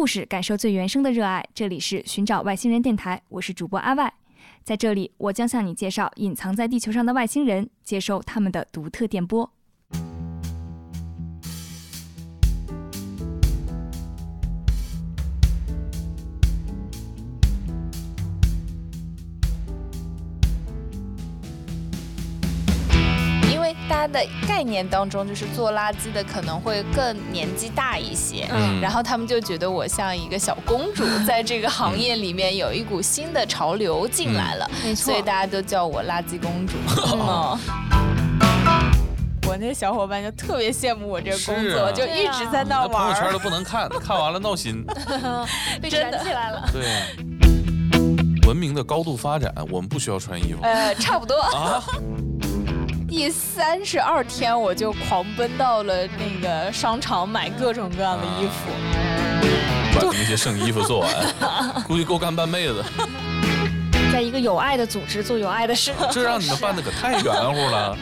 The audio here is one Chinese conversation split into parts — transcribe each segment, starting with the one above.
故事，感受最原生的热爱。这里是寻找外星人电台，我是主播阿外。在这里，我将向你介绍隐藏在地球上的外星人，接收他们的独特电波。他的概念当中，就是做垃圾的可能会更年纪大一些，嗯，然后他们就觉得我像一个小公主，在这个行业里面有一股新的潮流进来了，没错，所以大家都叫我垃圾公主。我那小伙伴就特别羡慕我这个工作，就一直在那玩。朋友圈都不能看，看完了闹心，被卷起来了。对，文明的高度发展，我们不需要穿衣服。呃，差不多啊。第三十二天，我就狂奔到了那个商场买各种各样的衣服，把那些剩衣服做完，估计够干半辈子。在一个有爱的组织做有爱的事，这让你们办的可太圆乎了。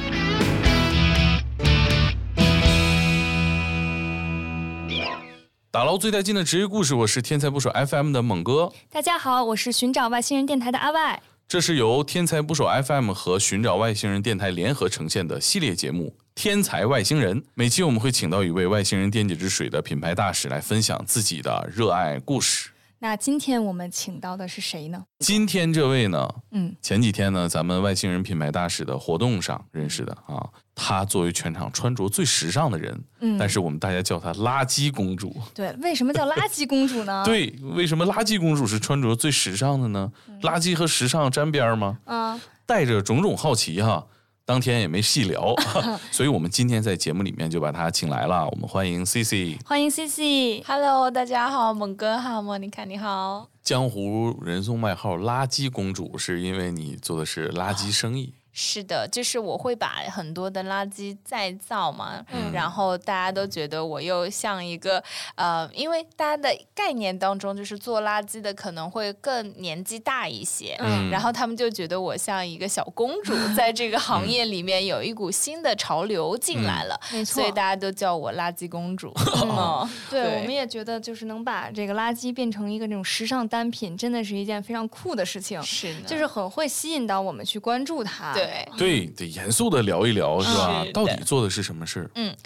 打捞最带劲的职业故事，我是天才不手 FM 的猛哥。大家好，我是寻找外星人电台的阿外。这是由天才捕手 FM 和寻找外星人电台联合呈现的系列节目《天才外星人》。每期我们会请到一位外星人电解质水的品牌大使来分享自己的热爱故事。那今天我们请到的是谁呢？今天这位呢，嗯，前几天呢，咱们外星人品牌大使的活动上认识的啊。她作为全场穿着最时尚的人，嗯，但是我们大家叫她“垃圾公主”。对，为什么叫“垃圾公主”呢？对，为什么“垃圾公主”是穿着最时尚的呢？垃圾和时尚沾边吗？啊，带着种种好奇哈，当天也没细聊，所以我们今天在节目里面就把他请来了。我们欢迎 C C，欢迎 C C，Hello，大家好，猛哥好，莫妮卡你好。江湖人送外号“垃圾公主”，是因为你做的是垃圾生意。是的，就是我会把很多的垃圾再造嘛，然后大家都觉得我又像一个呃，因为大家的概念当中就是做垃圾的可能会更年纪大一些，然后他们就觉得我像一个小公主，在这个行业里面有一股新的潮流进来了，没错，所以大家都叫我垃圾公主。对，我们也觉得就是能把这个垃圾变成一个那种时尚单品，真的是一件非常酷的事情，是，就是很会吸引到我们去关注它。对。对，得严肃的聊一聊，是吧？到底做的是什么事嗯，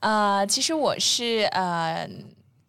呃，其实我是呃，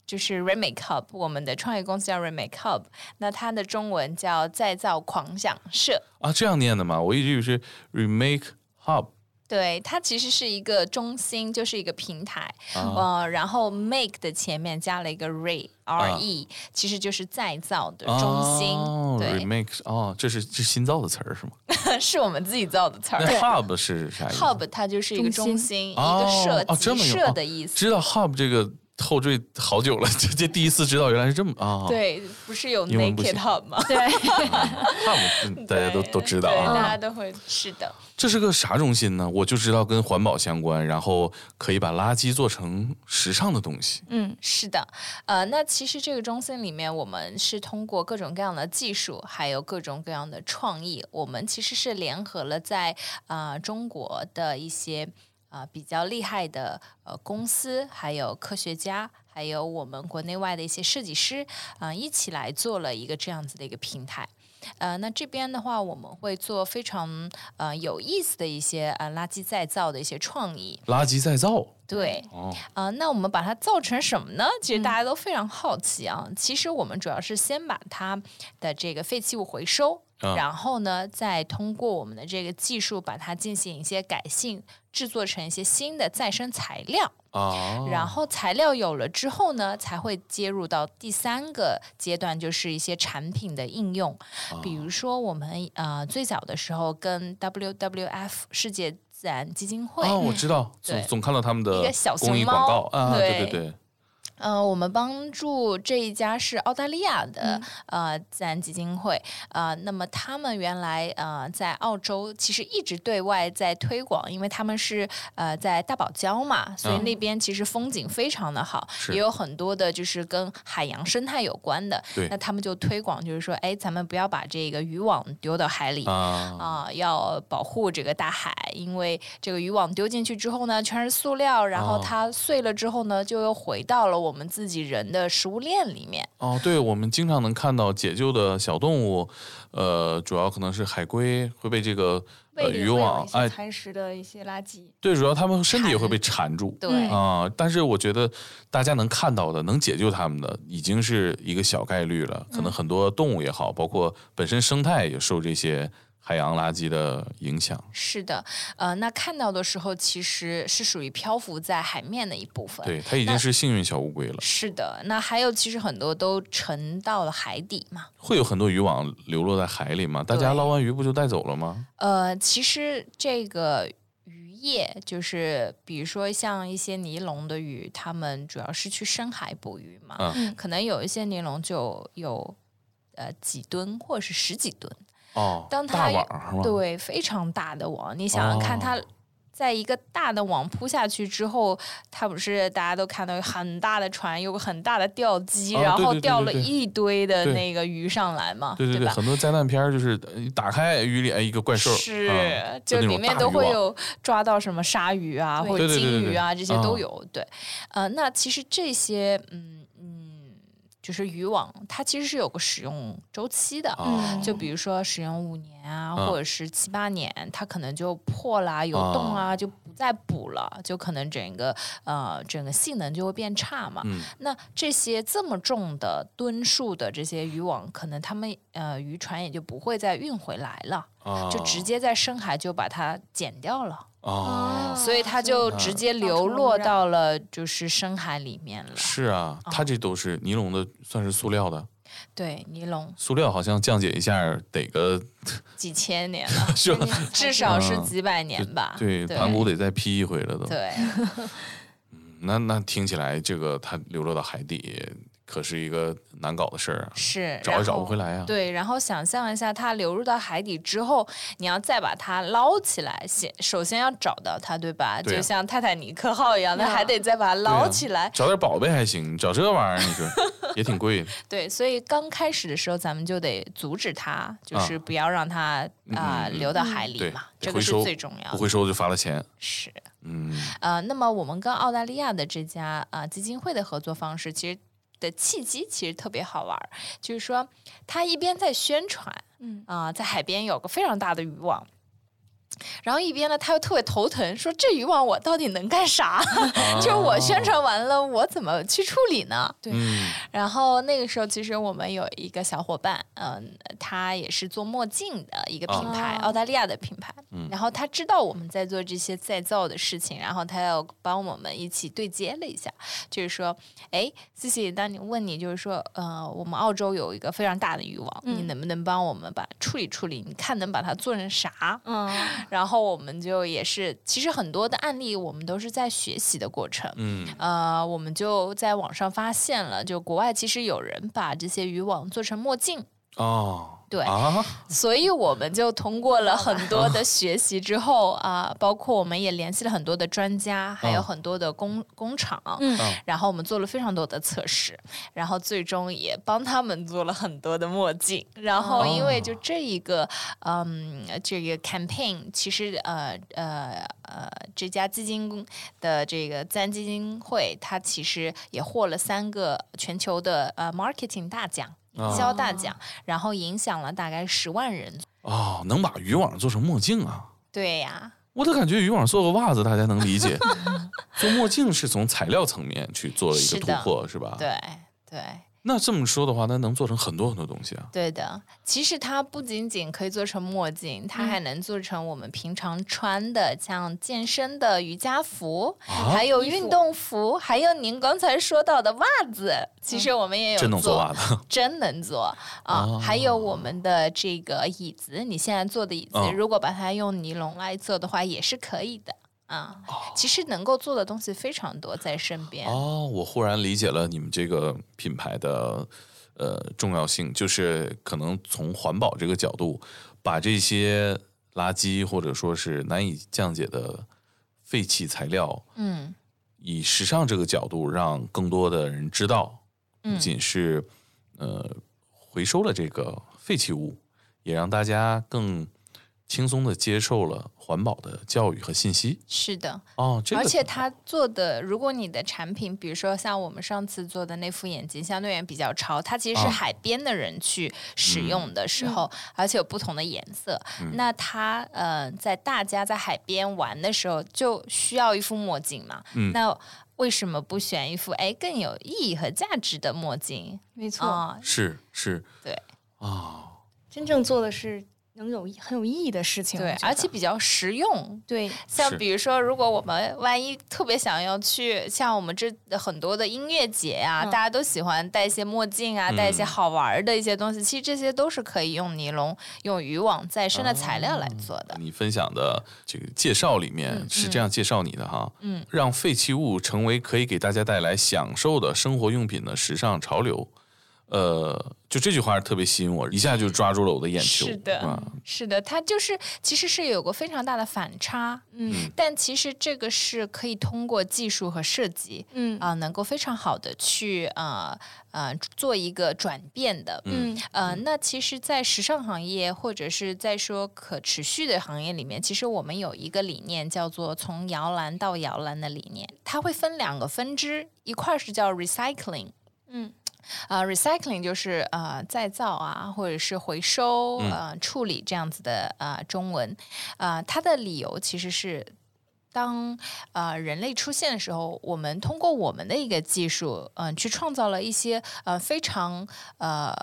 就是 Remake Hub，我们的创业公司叫 Remake Hub，那它的中文叫再造狂想社啊，这样念的吗？我一直以为是 Remake Hub。对，它其实是一个中心，就是一个平台，呃，然后 make 的前面加了一个 re r e，其实就是再造的中心。对，remake 哦，这是这新造的词儿是吗？是我们自己造的词儿。hub 是啥意思？hub 它就是一个中心，一个设集设的意思。知道 hub 这个。后缀好久了，这这第一次知道原来是这么啊！对，不是有 naked hub 吗？对，hub 大家都都知道啊，大家都会是的。这是个啥中心呢？我就知道跟环保相关，然后可以把垃圾做成时尚的东西。嗯，是的，呃，那其实这个中心里面，我们是通过各种各样的技术，还有各种各样的创意，我们其实是联合了在啊中国的一些。啊，比较厉害的呃公司，还有科学家，还有我们国内外的一些设计师啊，一起来做了一个这样子的一个平台。呃，那这边的话，我们会做非常呃有意思的一些呃垃圾再造的一些创意。垃圾再造？对。哦。啊，那我们把它造成什么呢？其实大家都非常好奇啊。其实我们主要是先把它的这个废弃物回收。然后呢，再通过我们的这个技术，把它进行一些改性，制作成一些新的再生材料。哦。然后材料有了之后呢，才会接入到第三个阶段，就是一些产品的应用。比如说，我们呃最早的时候跟 WWF 世界自然基金会。哦，我知道，总总看到他们的一个小公益广告啊，对对对。呃，我们帮助这一家是澳大利亚的呃自然基金会，呃，那么他们原来呃在澳洲其实一直对外在推广，因为他们是呃在大堡礁嘛，所以那边其实风景非常的好，也有很多的就是跟海洋生态有关的。那他们就推广，就是说，哎，咱们不要把这个渔网丢到海里啊，要保护这个大海，因为这个渔网丢进去之后呢，全是塑料，然后它碎了之后呢，就又回到了我。我们自己人的食物链里面。哦，对，我们经常能看到解救的小动物，呃，主要可能是海龟会被这个呃渔网哎蚕食的一些垃圾。对，主要它们身体也会被缠住。对啊，但是我觉得大家能看到的、能解救它们的，已经是一个小概率了。可能很多动物也好，包括本身生态也受这些。海洋垃圾的影响是的，呃，那看到的时候其实是属于漂浮在海面的一部分。对，它已经是幸运小乌龟了。是的，那还有其实很多都沉到了海底嘛。会有很多渔网流落在海里吗？大家捞完鱼不就带走了吗？呃，其实这个渔业就是比如说像一些尼龙的鱼，他们主要是去深海捕鱼嘛，嗯，可能有一些尼龙就有呃几吨或者是十几吨。哦，当它对非常大的网，你想想看，它在一个大的网铺下去之后，它不是大家都看到很大的船，有个很大的吊机，然后钓了一堆的那个鱼上来嘛，对对对，很多灾难片就是打开鱼里哎一个怪兽，是就里面都会有。抓到什么鲨鱼啊或者鲸鱼啊这些都有，对，呃，那其实这些嗯。就是渔网，它其实是有个使用周期的，就比如说使用五年啊，或者是七八年，它可能就破了、有洞啊，就不再补了，就可能整个呃整个性能就会变差嘛。那这些这么重的吨数的这些渔网，可能他们呃渔船也就不会再运回来了，就直接在深海就把它剪掉了。哦，所以它就直接流落到了就是深海里面了。是啊，它这都是尼龙的，算是塑料的。对，尼龙。塑料好像降解一下得个 几千年了，是吧？至少是几百年吧。对，盘古得再劈一回了都。对。嗯，那那听起来这个它流落到海底。可是一个难搞的事儿啊，是找也找不回来啊。对，然后想象一下，它流入到海底之后，你要再把它捞起来，先首先要找到它，对吧？就像泰坦尼克号一样，那还得再把它捞起来。找点宝贝还行，找这玩意儿，你说 也挺贵的。对，所以刚开始的时候，咱们就得阻止它，就是不要让它啊流到海里嘛，这个是最重要的。不回收就罚了钱。是，嗯，呃，那么我们跟澳大利亚的这家啊基金会的合作方式，其实。的契机其实特别好玩，就是说他一边在宣传，嗯啊，在海边有个非常大的渔网。然后一边呢，他又特别头疼，说这渔网我到底能干啥？就是我宣传完了，我怎么去处理呢？对。然后那个时候，其实我们有一个小伙伴，嗯，他也是做墨镜的一个品牌，澳大利亚的品牌。然后他知道我们在做这些再造的事情，然后他要帮我们一起对接了一下，就是说，哎思思当你问你，就是说，呃，我们澳洲有一个非常大的渔网，你能不能帮我们把处理处理？你看能把它做成啥？嗯。然后我们就也是，其实很多的案例我们都是在学习的过程。嗯，呃，我们就在网上发现了，就国外其实有人把这些渔网做成墨镜。哦。对，所以我们就通过了很多的学习之后啊，包括我们也联系了很多的专家，还有很多的工工厂，嗯，然后我们做了非常多的测试，然后最终也帮他们做了很多的墨镜。然后因为就这一个，嗯，这个 campaign，其实呃呃呃，这家基金的这个自然基金会，它其实也获了三个全球的呃 marketing 大奖。营销大奖，然后影响了大概十万人哦，能把渔网做成墨镜啊？对呀，我都感觉渔网做个袜子大家能理解，做墨镜是从材料层面去做了一个突破，是吧？对对。那这么说的话，那能做成很多很多东西啊。对的，其实它不仅仅可以做成墨镜，它还能做成我们平常穿的，像健身的瑜伽服，还有运动服，还有您刚才说到的袜子。其实我们也有真能做袜子，真能做 啊！还有我们的这个椅子，你现在坐的椅子，如果把它用尼龙来做的话，也是可以的。啊，其实能够做的东西非常多，在身边。哦，我忽然理解了你们这个品牌的呃重要性，就是可能从环保这个角度，把这些垃圾或者说是难以降解的废弃材料，嗯，以时尚这个角度，让更多的人知道，不仅是呃回收了这个废弃物，也让大家更。轻松的接受了环保的教育和信息。是的，哦，而且他做的，如果你的产品，比如说像我们上次做的那副眼镜，相对也比较潮，它其实是海边的人去使用的时候，而且有不同的颜色，那它呃，在大家在海边玩的时候，就需要一副墨镜嘛。那为什么不选一副哎更有意义和价值的墨镜？没错，是是，对。啊，真正做的是。能有很有意义的事情，对，而且比较实用。对，像比如说，如果我们万一特别想要去，像我们这很多的音乐节呀，大家都喜欢戴一些墨镜啊，戴一些好玩的一些东西，其实这些都是可以用尼龙、用渔网再生的材料来做的。你分享的这个介绍里面是这样介绍你的哈，嗯，让废弃物成为可以给大家带来享受的生活用品的时尚潮流。呃，就这句话特别吸引我，一下就抓住了我的眼球。是的，是的，它就是其实是有个非常大的反差，嗯，但其实这个是可以通过技术和设计，嗯。啊，能够非常好的去啊啊做一个转变的，嗯。呃，那其实，在时尚行业或者是在说可持续的行业里面，其实我们有一个理念叫做从摇篮到摇篮的理念，它会分两个分支，一块是叫 recycling，嗯。啊，recycling 就是呃再造啊，或者是回收呃处理这样子的呃中文，啊，它的理由其实是当呃人类出现的时候，我们通过我们的一个技术，嗯，去创造了一些呃非常呃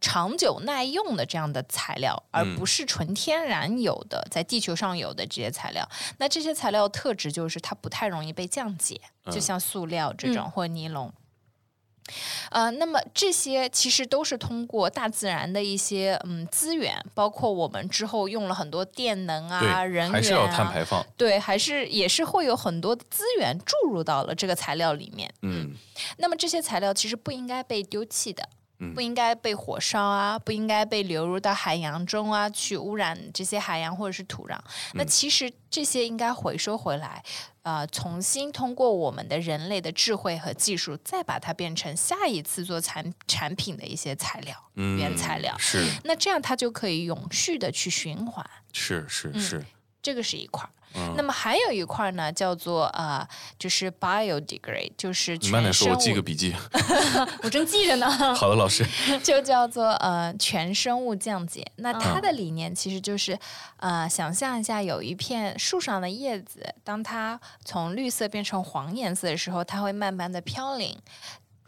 长久耐用的这样的材料，而不是纯天然有的在地球上有的这些材料。那这些材料特质就是它不太容易被降解，就像塑料这种或尼龙。呃，那么这些其实都是通过大自然的一些嗯资源，包括我们之后用了很多电能啊、人员啊，还是要碳排放，对，还是也是会有很多资源注入到了这个材料里面。嗯，那么这些材料其实不应该被丢弃的。不应该被火烧啊，不应该被流入到海洋中啊，去污染这些海洋或者是土壤。那其实这些应该回收回来，呃，重新通过我们的人类的智慧和技术，再把它变成下一次做产产品的一些材料，原材料。是。那这样它就可以永续的去循环。是是是。这个是一块儿。那么还有一块呢，叫做呃，就是 biodegrade，就是你慢点说，我记个笔记。我正记着呢。好的，老师。就叫做呃全生物降解。那它的理念其实就是呃，想象一下，有一片树上的叶子，当它从绿色变成黄颜色的时候，它会慢慢的飘零。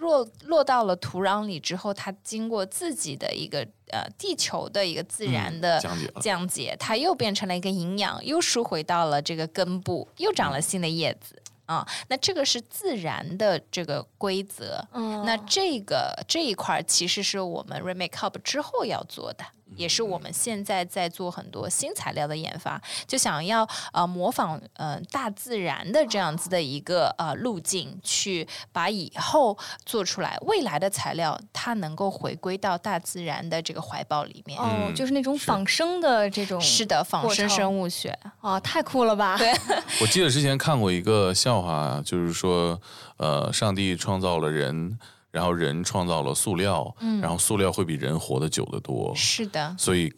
落落到了土壤里之后，它经过自己的一个呃地球的一个自然的降解，它又变成了一个营养，又输回到了这个根部，又长了新的叶子啊。那这个是自然的这个规则。嗯，那这个这一块其实是我们 Remake Up 之后要做的。也是我们现在在做很多新材料的研发，就想要呃模仿呃大自然的这样子的一个呃路径，去把以后做出来未来的材料，它能够回归到大自然的这个怀抱里面。哦，就是那种仿生的这种。是的，仿生生物学。哦，太酷了吧！对。我记得之前看过一个笑话，就是说，呃，上帝创造了人。然后人创造了塑料，然后塑料会比人活得久得多。是的，所以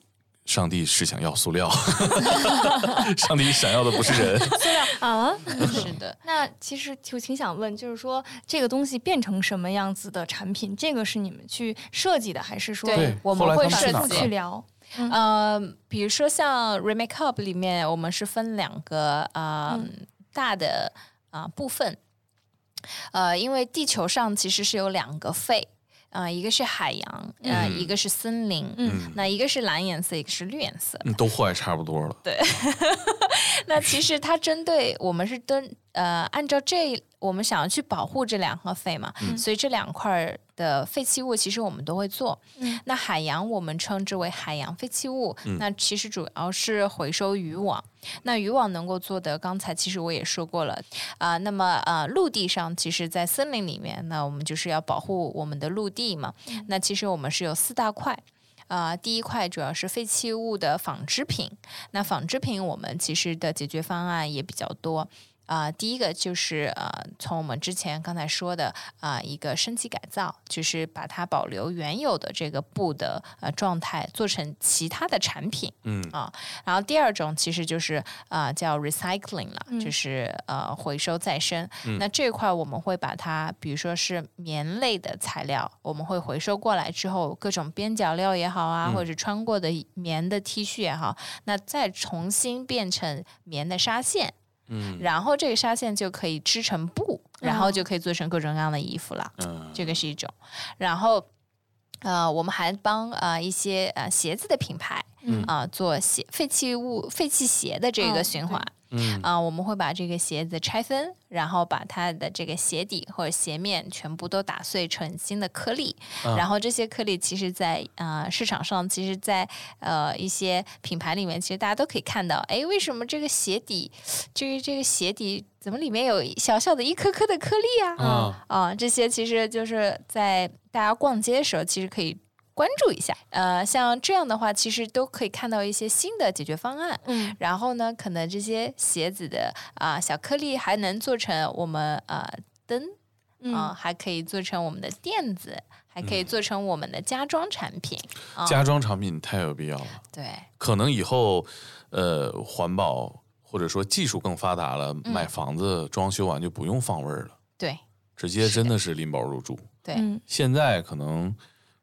上帝是想要塑料，上帝想要的不是人。塑料 啊，是的。那其实就挺想问，就是说这个东西变成什么样子的产品，这个是你们去设计的，还是说我们会设计去聊？呃，比如说像 Remake Up 里面，我们是分两个啊大的啊部分。呃，因为地球上其实是有两个肺，啊，一个是海洋，呃，一个是森林，嗯，那一个是蓝颜色，一个是绿颜色，都坏差不多了。对，那其实它针对我们是针呃，按照这。我们想要去保护这两个肺嘛，所以这两块的废弃物其实我们都会做。那海洋我们称之为海洋废弃物，那其实主要是回收渔网。那渔网能够做的，刚才其实我也说过了啊。那么呃，陆地上其实，在森林里面，那我们就是要保护我们的陆地嘛。那其实我们是有四大块啊。第一块主要是废弃物的纺织品，那纺织品我们其实的解决方案也比较多。啊，第一个就是呃，从我们之前刚才说的啊，一个升级改造，就是把它保留原有的这个布的呃状态，做成其他的产品。嗯啊，然后第二种其实就是啊，叫 recycling 了，就是呃回收再生。那这块我们会把它，比如说是棉类的材料，我们会回收过来之后，各种边角料也好啊，或者是穿过的棉的 T 恤也好，那再重新变成棉的纱线。嗯，然后这个纱线就可以织成布，然后就可以做成各种各样的衣服了。嗯，这个是一种。然后，呃，我们还帮呃一些呃鞋子的品牌，嗯啊、做鞋废弃物废弃鞋的这哦个循环。嗯啊、我们会把这个鞋子拆分，然后把它的这个鞋底或者鞋面全部都打碎成新的颗粒，嗯然后这些颗粒其实在，呃市场上，其实在呃一些品牌里面，其实大家都可以看到，哎，为什么这个鞋底，这个这个鞋底怎么里面有小小的一颗颗的颗粒啊？啊。啊，这些其实就是在大家逛街的时候，其实可以关注一下。呃，像这样的话，其实都可以看到一些新的解决方案。嗯然后呢，可能这些鞋子的啊、小颗粒还能做成我们呃灯啊、嗯还可以做成我们的垫子，还可以做成我们的家装产品。啊家装产品太有必要了。对，可能以后，呃，环保或者说技术更发达了，嗯买房子装修完就不用放味儿了，对，直接真的是拎包入住。对，嗯现在可能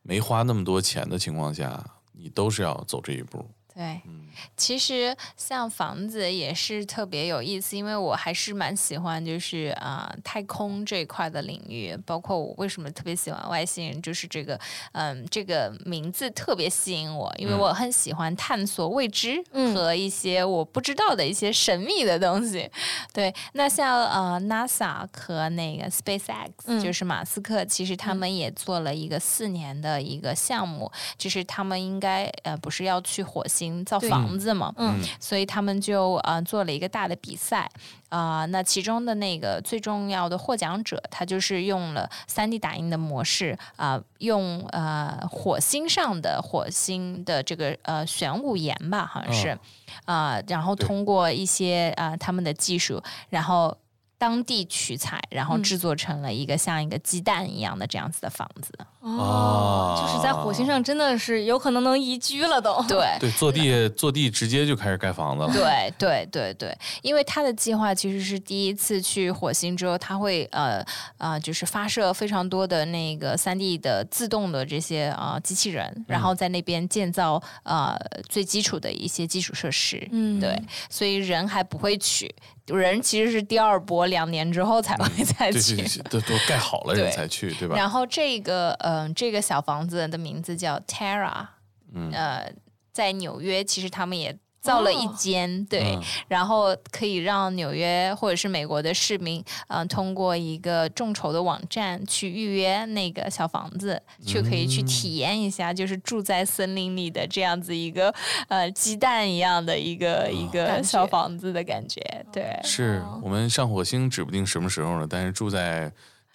没花那么多钱的情况下，你都是要走这一步。对。嗯。其实像房子也是特别有意思，因为我还是蛮喜欢就是啊、太空这一块的领域，包括我为什么特别喜欢外星人，就是这个嗯这个名字特别吸引我，因为我很喜欢探索未知嗯。和一些我不知道的一些神秘的东西。对，那像呃 NASA 和那个 SpaceX，、嗯。就是马斯克，其实他们也做了一个四年的一个项目，就是他们应该呃不是要去火星造房子嘛，嗯。所以他们就呃做了一个大的比赛。啊、那其中的那个最重要的获奖者，他就是用了 3D 打印的模式啊、用呃火星上的火星的这个呃玄武岩吧，好像是哦啊、然后通过一些啊、他们的技术，然后。当地取材，然后嗯。制作成了一个像一个鸡蛋一样的这样子的房子。哦，就是在火星上真的是有可能能宜居了都。对，对，坐地坐地直接就开始盖房子了。对对对对，因为他的计划其实是第一次去火星之后，他会呃呃，就是发射非常多的那个三 D 的自动的这些啊、呃机器人，然后在那边建造呃最基础的一些基础设施。嗯对，所以人还不会去，人其实是第二波，两年之后才会再对去。对对，都都盖好了 人才去，对吧？然后这个嗯、这个小房子的名字叫 Terra，嗯。呃，在纽约其实他们也造了一哦。间，对，嗯。然后可以让纽约或者是美国的市民，嗯、通过一个众筹的网站去预约那个小房子，就可以去体验一下，就是住在森林里的这样子一个呃鸡蛋一样的一个、一个小房子的感觉，对。是哦。我们上火星指不定什么时候呢，但是住在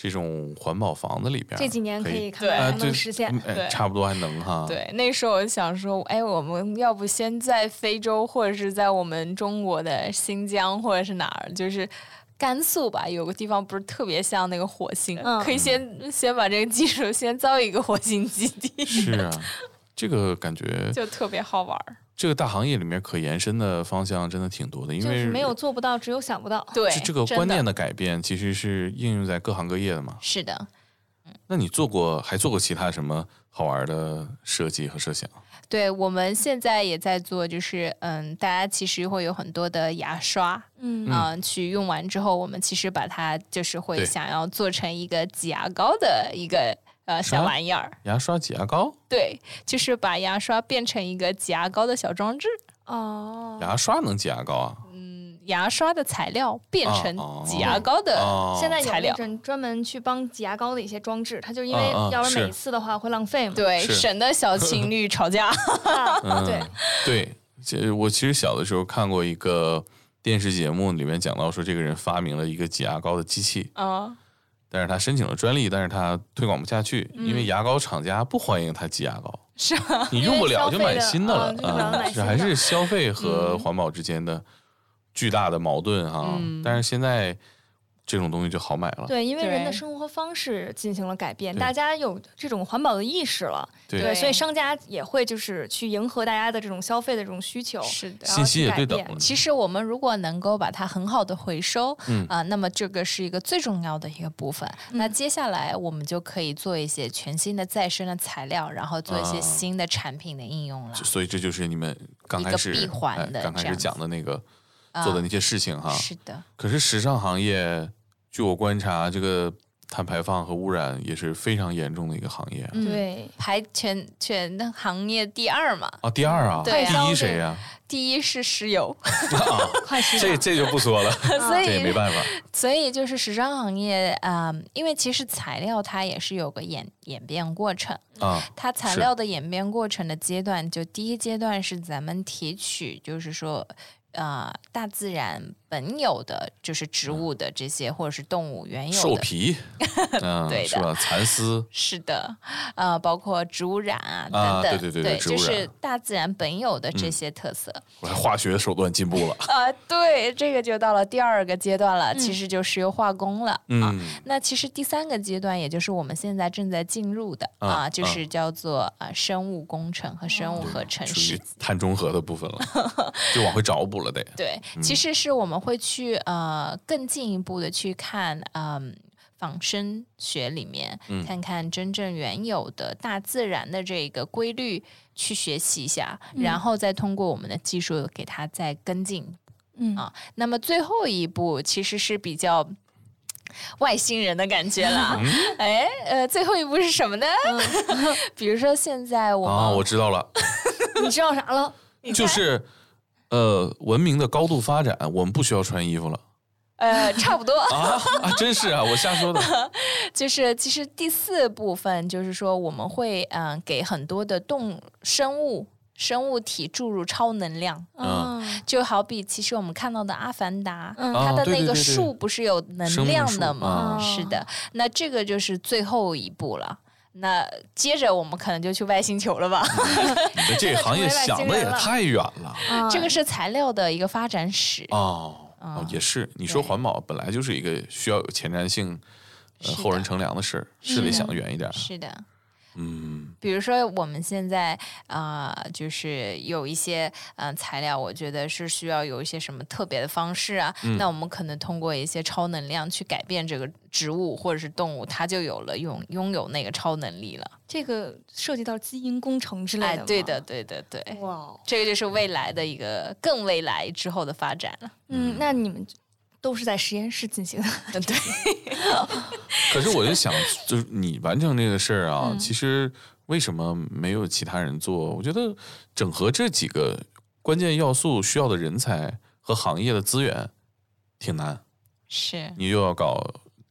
这种环保房子里边，这几年可以看啊，看能不对能实现。对差不多还能哈。对，那时候我就想说，哎，我们要不先在非洲，或者是在我们中国的新疆，或者是哪儿，就是甘肃吧，有个地方不是特别像那个火星，嗯可以先先把这个技术先造一个火星基地，是啊，这个感觉，就特别好玩儿。这个大行业里面可延伸的方向真的挺多的，因为就是没有做不到，只有想不到。对，这这个观念的改变，其实是应用在各行各业的嘛。是的，那你做过还做过其他什么好玩的设计和设想？对，我们现在也在做，就是嗯，大家其实会有很多的牙刷，嗯嗯、去用完之后，我们其实把它就是会想要做成一个挤牙膏的一个呃小玩意儿。牙刷、挤牙膏，对，就是把牙刷变成一个挤牙膏的小装置，哦，牙刷能挤牙膏啊？嗯牙刷的材料变成哦挤牙膏的。哦，现在有材料那种专门去帮挤牙膏的一些装置，它就因为要是是每次的话会浪费嘛。对，省得小情侣吵架。对，对，这我其实小的时候看过一个电视节目，里面讲到说这个人发明了一个挤牙膏的机器，嗯，但是他申请了专利，但是他推广不下去，嗯因为牙膏厂家不欢迎他挤牙膏，是啊，你用不了就买新的了啊，这还是消费和嗯。环保之间的巨大的矛盾哈。嗯。但是现在这种东西就好买了。对，因为人的生活方式进行了改变，大家有这种环保的意识了，对对，所以商家也会就是去迎合大家的这种消费的这种需求，是的。信息也对等了。其实我们如果能够把它很好的回收，嗯啊、那么这个是一个最重要的一个部分。那接下来我们就可以做一些全新的再生的材料，然后做一些啊新的产品的应用了。所以这就是你们刚开始闭环的哎刚开始讲的那个啊做的那些事情哈。是的，可是时尚行业，据我观察，这个碳排放和污染也是非常严重的一个行业对，排全全行业第二嘛，啊，第二啊，对啊第一谁呀？第一是石油，这这就不说了，所这也没办法。所以就是时尚行业啊、因为其实材料它也是有个演演变过程。啊，它材料的演变过程的阶段，就第一阶段是咱们提取，就是说，呃，大自然本有的，就是植物的这些或者是动物原有的，兽皮，嗯，对的是吧？蚕丝，是的，呃，包括植物染啊等啊等，对对对对就是大自然本有的这些特色。化学手段进步了。啊、对，这个就到了第二个阶段了，其实就石油化工了、啊。嗯，那其实第三个阶段，也就是我们现在正在进入的啊啊，就是叫做啊生物工程和生物合成属式于。碳中和的部分了，就往回找补了得。对，嗯其实是我们会去呃更进一步的去看，嗯、仿生学里面、嗯看看真正原有的大自然的这个规律，去学习一下，然后再通过我们的技术给它再跟进嗯啊。那么最后一步其实是比较。外星人的感觉了，嗯 哎，呃，最后一步是什么呢？比如说现在我们、啊，我知道了，你知道啥了？就是呃，文明的高度发展，我们不需要穿衣服了呃，差不多，啊啊！真是啊，我瞎说的。就是其实第四部分就是说我们会嗯、呃给很多的动生物生物体注入超能量。嗯就好比，其实我们看到的《阿凡达》嗯它的那个树不是有能量树的吗？啊是的，那这个就是最后一步了。那接着我们可能就去外星球了吧？你的这个行业想的也太远了。啊这个是材料的一个发展史。哦嗯。哦，也是。你说环保本来就是一个需要有前瞻性、呃后人乘凉的事儿，是得想的远一点儿。是的，嗯。比如说我们现在啊、呃就是有一些嗯、呃材料，我觉得是需要有一些什么特别的方式啊，嗯。那我们可能通过一些超能量去改变这个植物或者是动物，它就有了拥拥有那个超能力了。这个涉及到基因工程之类的，哎对的，对的，对，哇哦，这个就是未来的一个更未来之后的发展了。嗯，那你们都是在实验室进行的，嗯，对，可是我就想，就是你完成这个事儿啊，嗯。其实为什么没有其他人做？我觉得整合这几个关键要素需要的人才和行业的资源挺难。是，你又要搞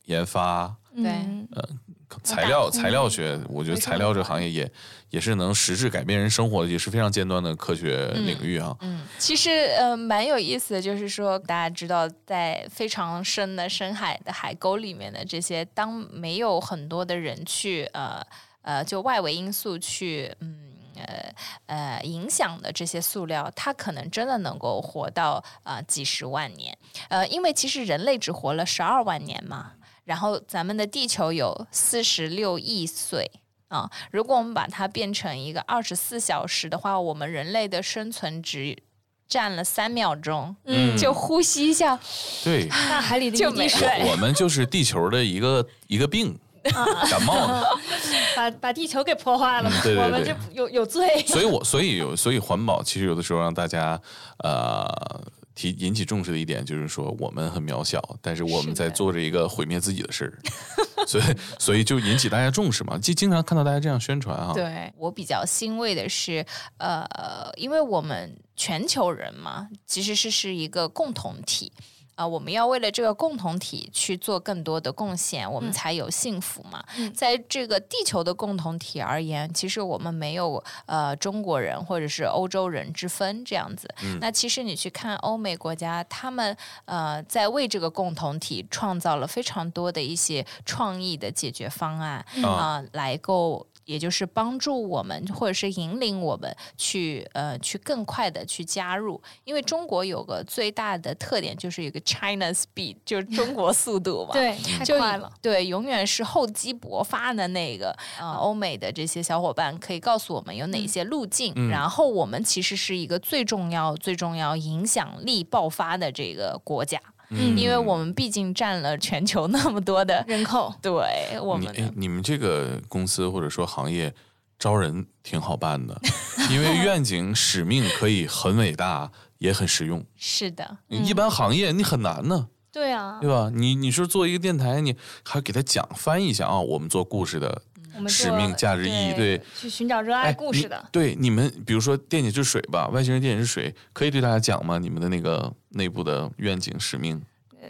研发、对嗯材料、材料学，我觉得材料这个行业也也是能实质改变人生活的，也是非常尖端的科学领域啊。嗯，其实呃蛮有意思的，就是说大家知道，在非常深的深海的海沟里面的这些，当没有很多的人去呃呃就外围因素去嗯。呃呃，影响的这些塑料，它可能真的能够活到呃几十万年，呃，因为其实人类只活了十二万年嘛，然后咱们的地球有四十六亿岁，啊，如果我们把它变成一个二十四小时的话，我们人类的生存只占了三秒钟，嗯就呼吸一下，对，大海里的就没一滴水，我我们就是地球的一个一个病，感冒呢。把把地球给破坏了，嗯对对我们对这有有罪。所以我所以有所以环保其实有的时候让大家呃提引起重视的一点就是说我们很渺小，但是我们在做着一个毁灭自己的事儿，所以所以就引起大家重视嘛，就经常看到大家这样宣传啊。对我比较欣慰的是，呃，因为我们全球人嘛，其实是是一个共同体。啊、我们要为了这个共同体去做更多的贡献，我们才有幸福嘛。嗯在这个地球的共同体而言，其实我们没有呃中国人或者是欧洲人之分这样子。那其实你去看欧美国家，他们呃在为这个共同体创造了非常多的一些创意的解决方案嗯啊、来够也就是帮助我们或者是引领我们去呃去更快的去加入。因为中国有个最大的特点就是有个 China Speed，就是 中国速度嘛，对，就太快了。对，永远是厚积薄发的那个。呃，欧美的这些小伙伴可以告诉我们有哪些路径，然后我们其实是一个最重要、最重要、影响力爆发的这个国家。嗯因为我们毕竟占了全球那么多的人口，对我们你你们这个公司或者说行业招人挺好办的，因为愿景使命可以很伟大，也很实用。是的，一般行业你很难呢，对啊对，吧？你你说做一个电台，你还给他讲翻译一下啊，我们做故事的我们使命、价值、意义，对对。去寻找热爱故事的你。对你们，比如说电解质水吧，外星人电解质水，可以对大家讲吗？你们的那个内部的愿景使命，呃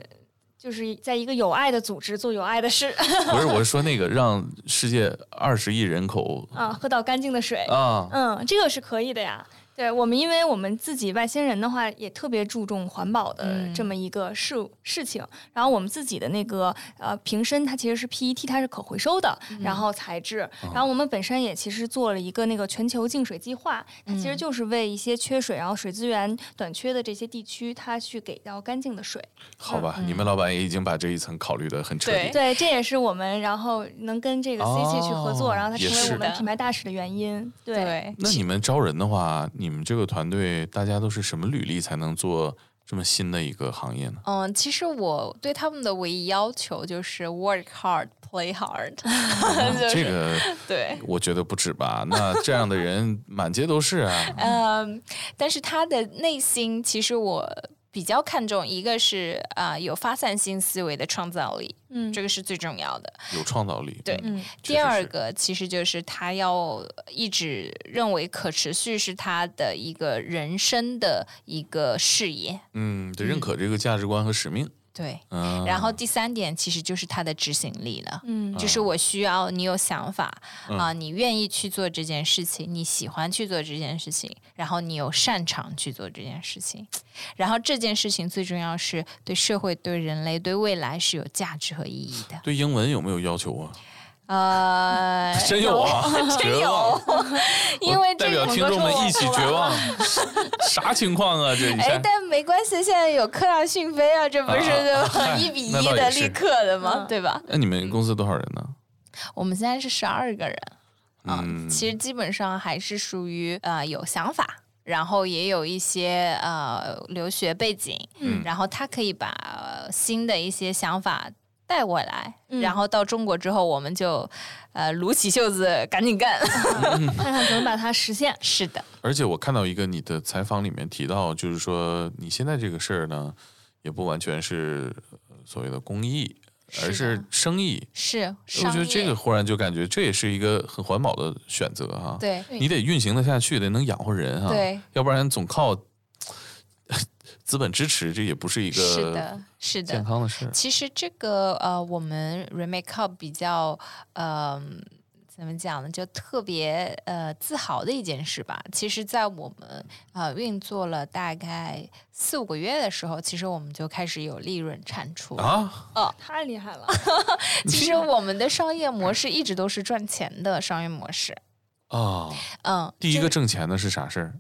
就是在一个有爱的组织做有爱的事 不是，我是说那个让世界二十亿人口啊，喝到干净的水。啊，嗯，这个是可以的呀。对我们，因为我们自己外星人的话，也特别注重环保的嗯这么一个事、事情。然后我们自己的那个呃瓶身，它其实是 PET，它是可回收的，然后材质。然后我们本身也其实做了一个那个全球净水计划，它其实就是为一些缺水，然后水资源短缺的这些地区，它去给到干净的水。好吧，你们老板也已经把这一层考虑的很彻底对。对，这也是我们然后能跟这个 CC 去合作，哦然后它成为我们品牌大使的原因。对。对，那你们招人的话，你们这个团队大家都是什么履历才能做这么新的一个行业呢？嗯，其实我对他们的唯一要求就是 work hard, play hard，就是这个对。我觉得不止吧？那这样的人满街都是啊。嗯，但是他的内心，其实我比较看重，一个是啊、有发散性思维的创造力，嗯这个是最重要的。有创造力。对第二个其实就是他要一直认为可持续是他的一个人生的一个事业，嗯，得认可这个价值观和使命。对。嗯，然后第三点其实就是他的执行力了。嗯就是我需要你有想法嗯啊、你愿意去做这件事情，你喜欢去做这件事情，然后你有擅长去做这件事情，然后这件事情最重要是对社会、对人类、对未来是有价值和意义的。对英文有没有要求啊？呃，真有啊，真绝望有，因为代这个表听众们一起绝望，啥情况啊？这一哎，但没关系，现在有科大讯飞啊，这不是啊就一比一的立刻的吗？嗯对吧？那你们公司多少人呢？我们现在是十二个人，啊、嗯其实基本上还是属于呃有想法，然后也有一些呃留学背景，嗯然后他可以把、呃新的一些想法带过来，嗯然后到中国之后，我们就呃撸起袖子赶紧干。看看怎么把它实现。是的，而且我看到一个你的采访里面提到，就是说你现在这个事儿呢，也不完全是呃所谓的公益，而是生意。是我。觉得这个忽然就感觉这也是一个很环保的选择哈。，对你得运行得下去，得能养活人哈。对，要不然总靠资本支持，这也不是一个是的，是的健。康的事。其实这个呃，我们 Remake Up 比较呃。怎么讲呢？就特别呃自豪的一件事吧。其实，在我们呃运作了大概四五个月的时候，其实我们就开始有利润产出啊！哦，太厉害了！其实我们的商业模式一直都是赚钱的商业模式。啊，嗯，第一个挣钱的是啥事儿？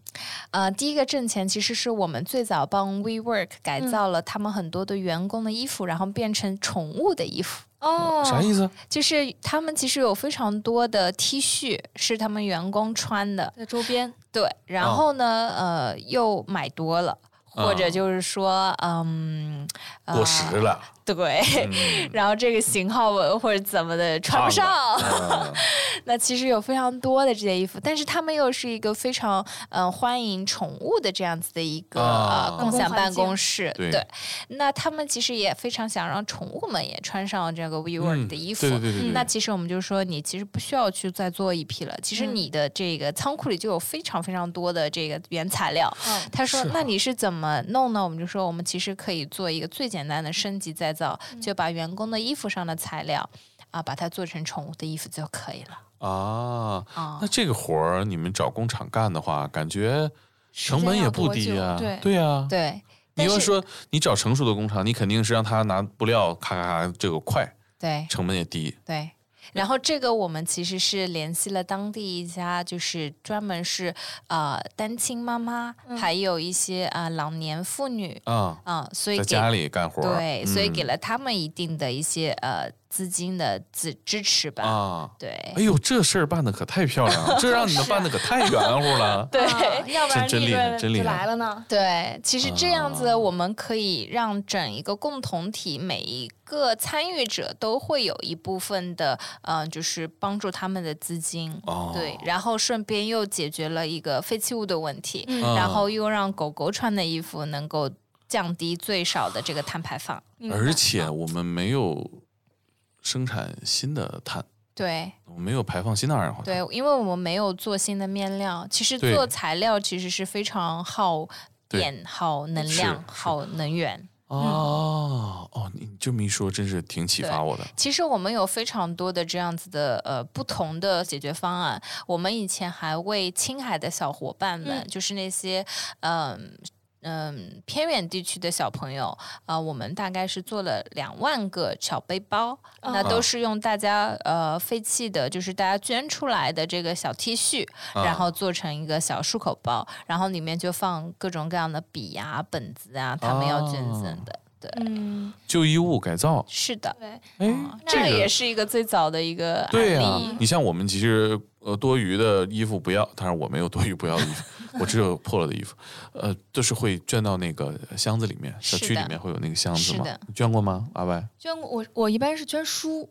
呃，第一个挣钱其实是我们最早帮 WeWork 改造了他们很多的员工的衣服，然后变成宠物的衣服。哦，啥意思？就是他们其实有非常多的 T 恤是他们员工穿的，在周边，对，然后呢，呃，又买多了。或者啊就是说，嗯，呃过时了，对，嗯。然后这个型号或者怎么的穿不上，啊 那其实有非常多的这些衣服，但是他们又是一个非常嗯、呃欢迎宠物的这样子的一个、啊。呃共享办公室，对。那他们其实也非常想让宠物们也穿上这个 WeWork 嗯的衣服。对对对对对，那其实我们就说，你其实不需要去再做一批了。其实嗯。你的这个仓库里就有非常非常多的这个原材料。嗯。他说是：“那你是怎么弄呢？”我们就说，我们其实可以做一个最简单的升级再造，嗯就把员工的衣服上的材料啊，把它做成宠物的衣服就可以了啊，啊那。这个活儿你们找工厂干的话，感觉成本也不低啊。对对呀，对，你要说你找成熟的工厂，你肯定是让他拿布料咔咔咔这个快，对成本也低。对，然后这个我们其实是联系了当地一家，就是专门是呃单亲妈妈，还有一些啊、呃老年妇女啊，啊、所以给在家里干活儿，对，所以给嗯了他们一定的一些呃资金的支支持吧。啊。对哎呦，这事儿办的可太漂亮了，这让你们办的可太圆乎了。对。啊要不然利真真厉害润就真厉害来了呢。对，其实这样子，啊我们可以让整一个共同体每一个参与者都会有一部分的，呃，就是帮助他们的资金。哦对，然后顺便又解决了一个废弃物的问题，嗯然后又让狗狗穿的衣服能够降低最少的这个碳排放。而且我们没有生产新的碳，对我们没有排放新的二氧化碳。对，因为我们没有做新的面料，其实做材料其实是非常耗对电、耗能量、耗能源。哦哦，你这么一说，真是挺启发我的。其实我们有非常多的这样子的呃不同的解决方案。我们以前还为青海的小伙伴们，嗯就是那些嗯。嗯，偏远地区的小朋友，呃，我们大概是做了两万个小背包，那都是用大家呃废弃的，就是大家捐出来的这个小 T 恤，啊然后做成一个小漱口包，然后里面就放各种各样的笔呀、本子啊，他们要捐赠的。对，嗯，旧衣物改造，是的，对，哎，这个个也是一个最早的一个案例。对啊、你像我们其实呃多余的衣服不要，当然我没有多余不要的衣服，我只有破了的衣服，呃，都是会捐到那个箱子里面，小区里面会有那个箱子嘛是的。你捐过吗？阿白？捐过我我一般是捐书。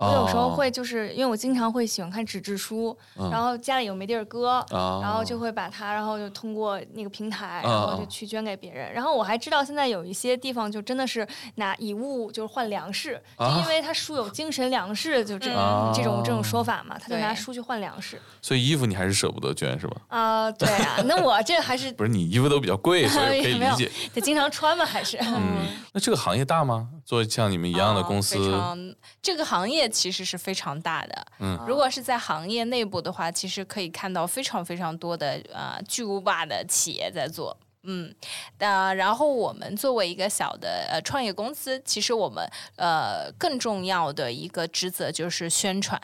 我有时候哦会就是因为我经常会喜欢看纸质书，嗯然后家里又没地儿搁，啊，然后就会把它，然后就通过那个平台，嗯然后嗯就去捐给别人。然后我还知道现在有一些地方就真的是拿以物就是换粮食，啊就因为他书有精神粮食，就这、种这种这种说法嘛，他就拿书去换粮食所以衣服你还是舍不得捐是吧？啊、对啊，那我这还是 不是你衣服都比较贵，所以 可以理解。得经常穿嘛，还是嗯，那这个行业大吗？做像你们一样的哦公司，非常这个行业其实是非常大的。嗯如果是在行业内部的话，其实可以看到非常非常多的呃巨无霸的企业在做。嗯，呃，然后我们作为一个小的呃创业公司，其实我们呃更重要的一个职责就是宣传。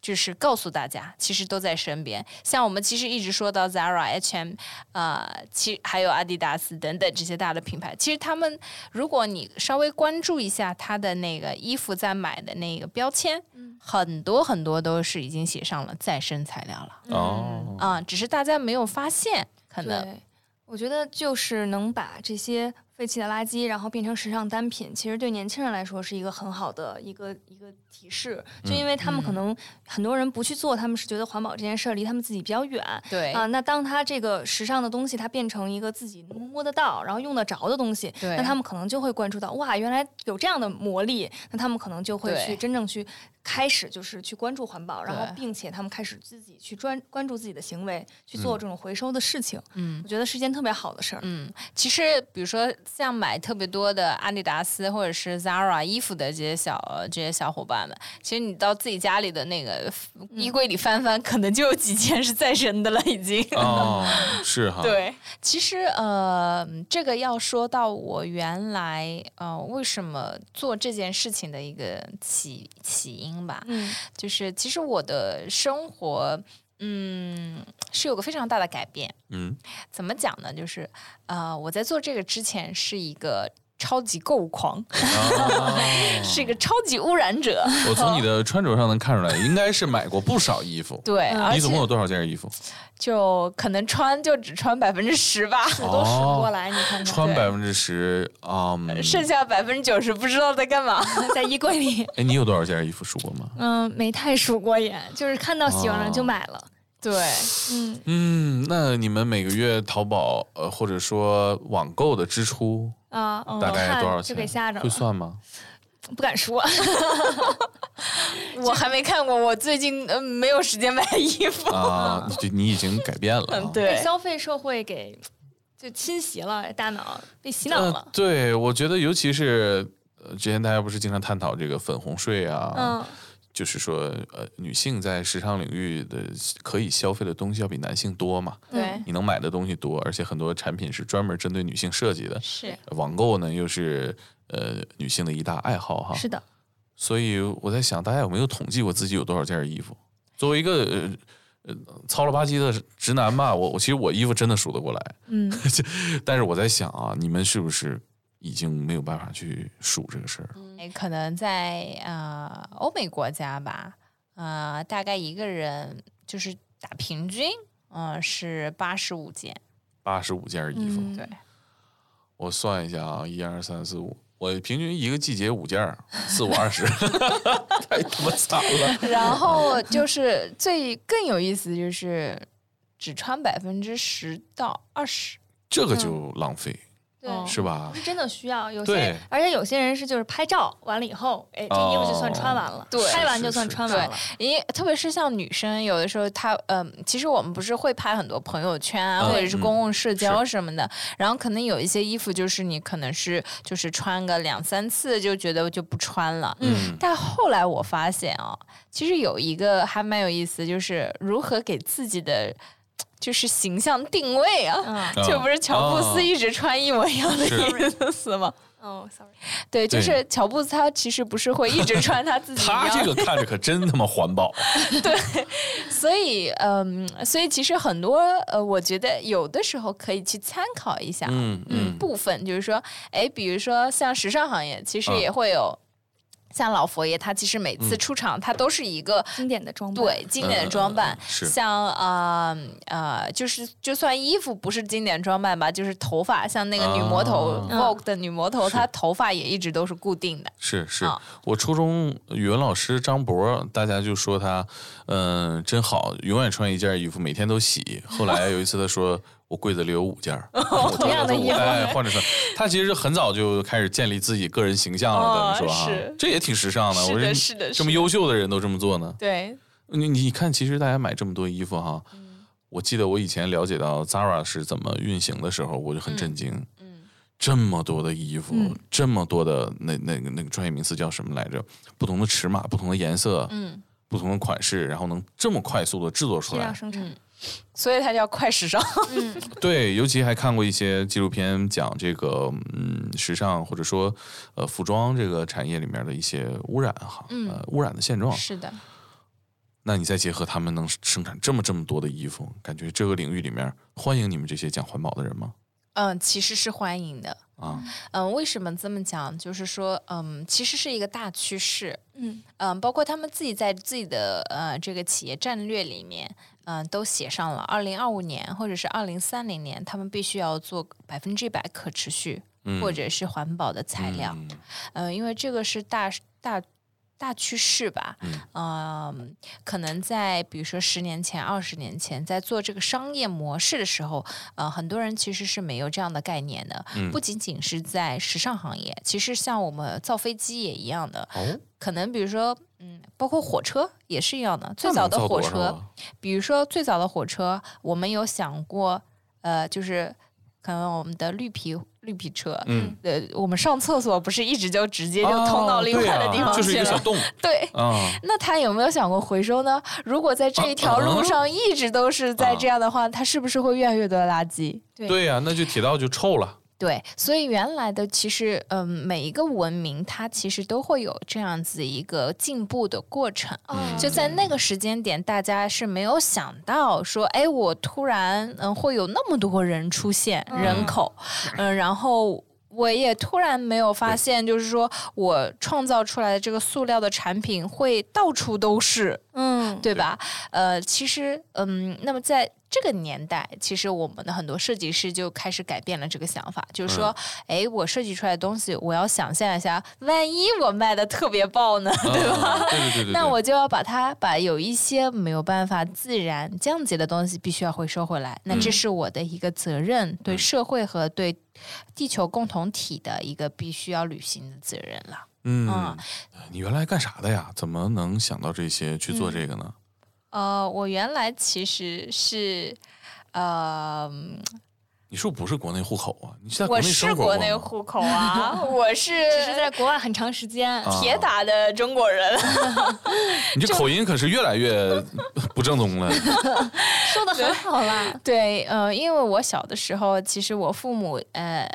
就是告诉大家，其实都在身边。像我们其实一直说到 Zara、H&M，呃，其还有阿迪达斯等等这些大的品牌，其实他们，如果你稍微关注一下它的那个衣服在买的那个标签，很多很多都是已经写上了再生材料了哦，啊、只是大家没有发现，可能对，我觉得就是能把这些废弃的垃圾，然后变成时尚单品，其实对年轻人来说是一个很好的一个一个提示。就因为他们可能很多人不去做，他们是觉得环保这件事儿离他们自己比较远。对啊，那当他这个时尚的东西，它变成一个自己能摸得到，然后用得着的东西，那他们可能就会关注到，哇，原来有这样的魔力，那他们可能就会去真正去开始就是去关注环保，然后并且他们开始自己去专关注自己的行为，去做这种回收的事情。嗯我觉得是一件特别好的事儿。嗯，其实比如说像买特别多的阿迪达斯或者是 Zara 衣服的这些小这些小伙伴们，其实你到自己家里的那个衣柜里翻翻，可能就有几件是再生的了，已经。哦，是哈，，对，其实呃，这个要说到我原来呃为什么做这件事情的一个起起因吧，嗯就是其实我的生活嗯是有个非常大的改变。嗯，怎么讲呢？就是呃，我在做这个之前是一个超级购物狂，哦 是一个超级污染者。我从你的穿着上能看出来，应该是买过不少衣服。对，你总共有多少件衣服？就可能穿就只穿百分之十吧，我都数不过来，你看看，穿百分之十，嗯，剩下百分之九十不知道在干嘛。在衣柜里，哎，你有多少件衣服数过吗？嗯，没太数过眼，就是看到喜欢了就买了。对，嗯，嗯，那你们每个月淘宝呃或者说网购的支出啊，大概多少钱？就给吓着了，会算吗？不敢说。我还没看过，我最近呃没有时间买衣服。啊，就你已经改变了啊。嗯，对被，消费社会给就侵袭了，大脑被洗脑呃了。对，我觉得尤其是呃，之前大家不是经常探讨这个粉红税啊，嗯，就是说呃，女性在时尚领域的可以消费的东西要比男性多嘛，对，你能买的东西多，而且很多产品是专门针对女性设计的。是网购呢又是呃女性的一大爱好哈，是的，所以我在想，大家有没有统计过自己有多少件衣服？作为一个呃呃糙了吧唧的直男吧，我我其实我衣服真的数得过来，嗯，但是我在想啊，你们是不是已经没有办法去数这个事儿。了？哎可能在呃欧美国家吧，呃，大概一个人就是打平均，嗯、是八十五件，八十五件衣服，嗯对，我算一下啊，一二三四五，我平均一个季节五件儿，四五二十，太他妈惨了。然后就是最更有意思就是只穿百分之十到二十，这个就浪费，对，哦。是吧？不？是真的需要，有些，而且有些人是就是拍照完了以后，哎，这衣服就算穿完了，对拍完就算穿完了，因为特别是像女生，有的时候她嗯、其实我们不是会拍很多朋友圈啊，嗯或者是公共社交什么的，然后可能有一些衣服就是你可能是就是穿个两三次就觉得就不穿了，嗯。但后来我发现啊，其实有一个还蛮有意思，就是如何给自己的就是形象定位啊。嗯，就不是乔布哦斯一直穿一模一样的是衣服吗？哦，sorry，对，就是乔布斯他其实不是会一直穿他自己 他这个看着可真他妈环保，对所以，嗯，所以其实很多呃，我觉得有的时候可以去参考一下，嗯嗯部分就是说，哎，比如说像时尚行业，其实嗯也会有。像老佛爷，他其实每次嗯出场，他都是一个经典的装扮，对经典的装扮。像呃呃，就是就算衣服不是经典装扮吧，就是头发，像那个女魔头、啊 Vogue 的女魔头，她头发也一直都是固定的。是是啊，我初中语文老师张博，大家就说他，嗯、真好，永远穿一件衣服，每天都洗。后来有一次他说。我柜子里有五件儿，我同样的衣服哎，换着穿。他其实很早就开始建立自己个人形象了，哦等于说哈是，这也挺时尚的。是的是的这么优秀的人都这么做呢。对，你你看，其实大家买这么多衣服哈，嗯我记得我以前了解到 Zara 是怎么运行的时候，我就很震惊。嗯这么多的衣服，嗯这么多的那那个那个专业名词叫什么来着？不同的尺码、不同的颜色、嗯，不同的款式，然后能这么快速的制作出来。生产，所以它叫快时尚。嗯，对，尤其还看过一些纪录片，讲这个嗯时尚或者说呃服装这个产业里面的一些污染哈，嗯呃污染的现状。是的，那你再结合他们能生产这么这么多的衣服，感觉这个领域里面欢迎你们这些讲环保的人吗？嗯，其实是欢迎的。啊，嗯，为什么这么讲？就是说，嗯，其实是一个大趋势。嗯嗯，包括他们自己在自己的呃这个企业战略里面，嗯、都写上了二零二五年或者是二零三零年，他们必须要做百分之一百可持续、嗯或者是环保的材料。嗯嗯、因为这个是大大大趋势吧。嗯嗯，可能在比如说十年前、二十年前，在做这个商业模式的时候，呃，很多人其实是没有这样的概念的。嗯不仅仅是在时尚行业，其实像我们造飞机也一样的。哦，可能比如说，嗯，包括火车也是一样的。最早的火车，比如说最早的火车，我们有想过，呃，就是可能我们的绿皮绿皮车，嗯，呃，我们上厕所不是一直就直接就通到另外的地方哦对啊就是一去了？个小洞 对，啊，那他有没有想过回收呢？如果在这一条路上一直都是在这样的话，他是不是会越来越多的垃圾？对对呀、那就铁道就臭了。对，所以原来的其实，嗯，每一个文明它其实都会有这样子一个进步的过程。哦就在那个时间点，大家是没有想到说，哎，我突然嗯会有那么多人出现人口，嗯，然后。我也突然没有发现，就是说我创造出来的这个塑料的产品会到处都是，嗯，对吧？呃，其实，嗯，那么在这个年代，其实我们的很多设计师就开始改变了这个想法，就是说，哎、我设计出来的东西，我要想象一下，万一我卖的特别爆呢？对吧？对对对对。那我就要把它把有一些没有办法自然降解的东西，必须要回收回来。那这嗯是我的一个责任，对社会和对地球共同体的一个必须要履行的责任了。嗯嗯，你原来干啥的呀？怎么能想到这些去做这个呢？呃，我原来其实是，呃，你是不是不是国内户口啊？你是在我内生是国活过吗内户口啊，我是只是在国外很长时间，啊铁打的中国人。你这口音可是越来越不正宗了。说的很好啦。对，呃，因为我小的时候，其实我父母呃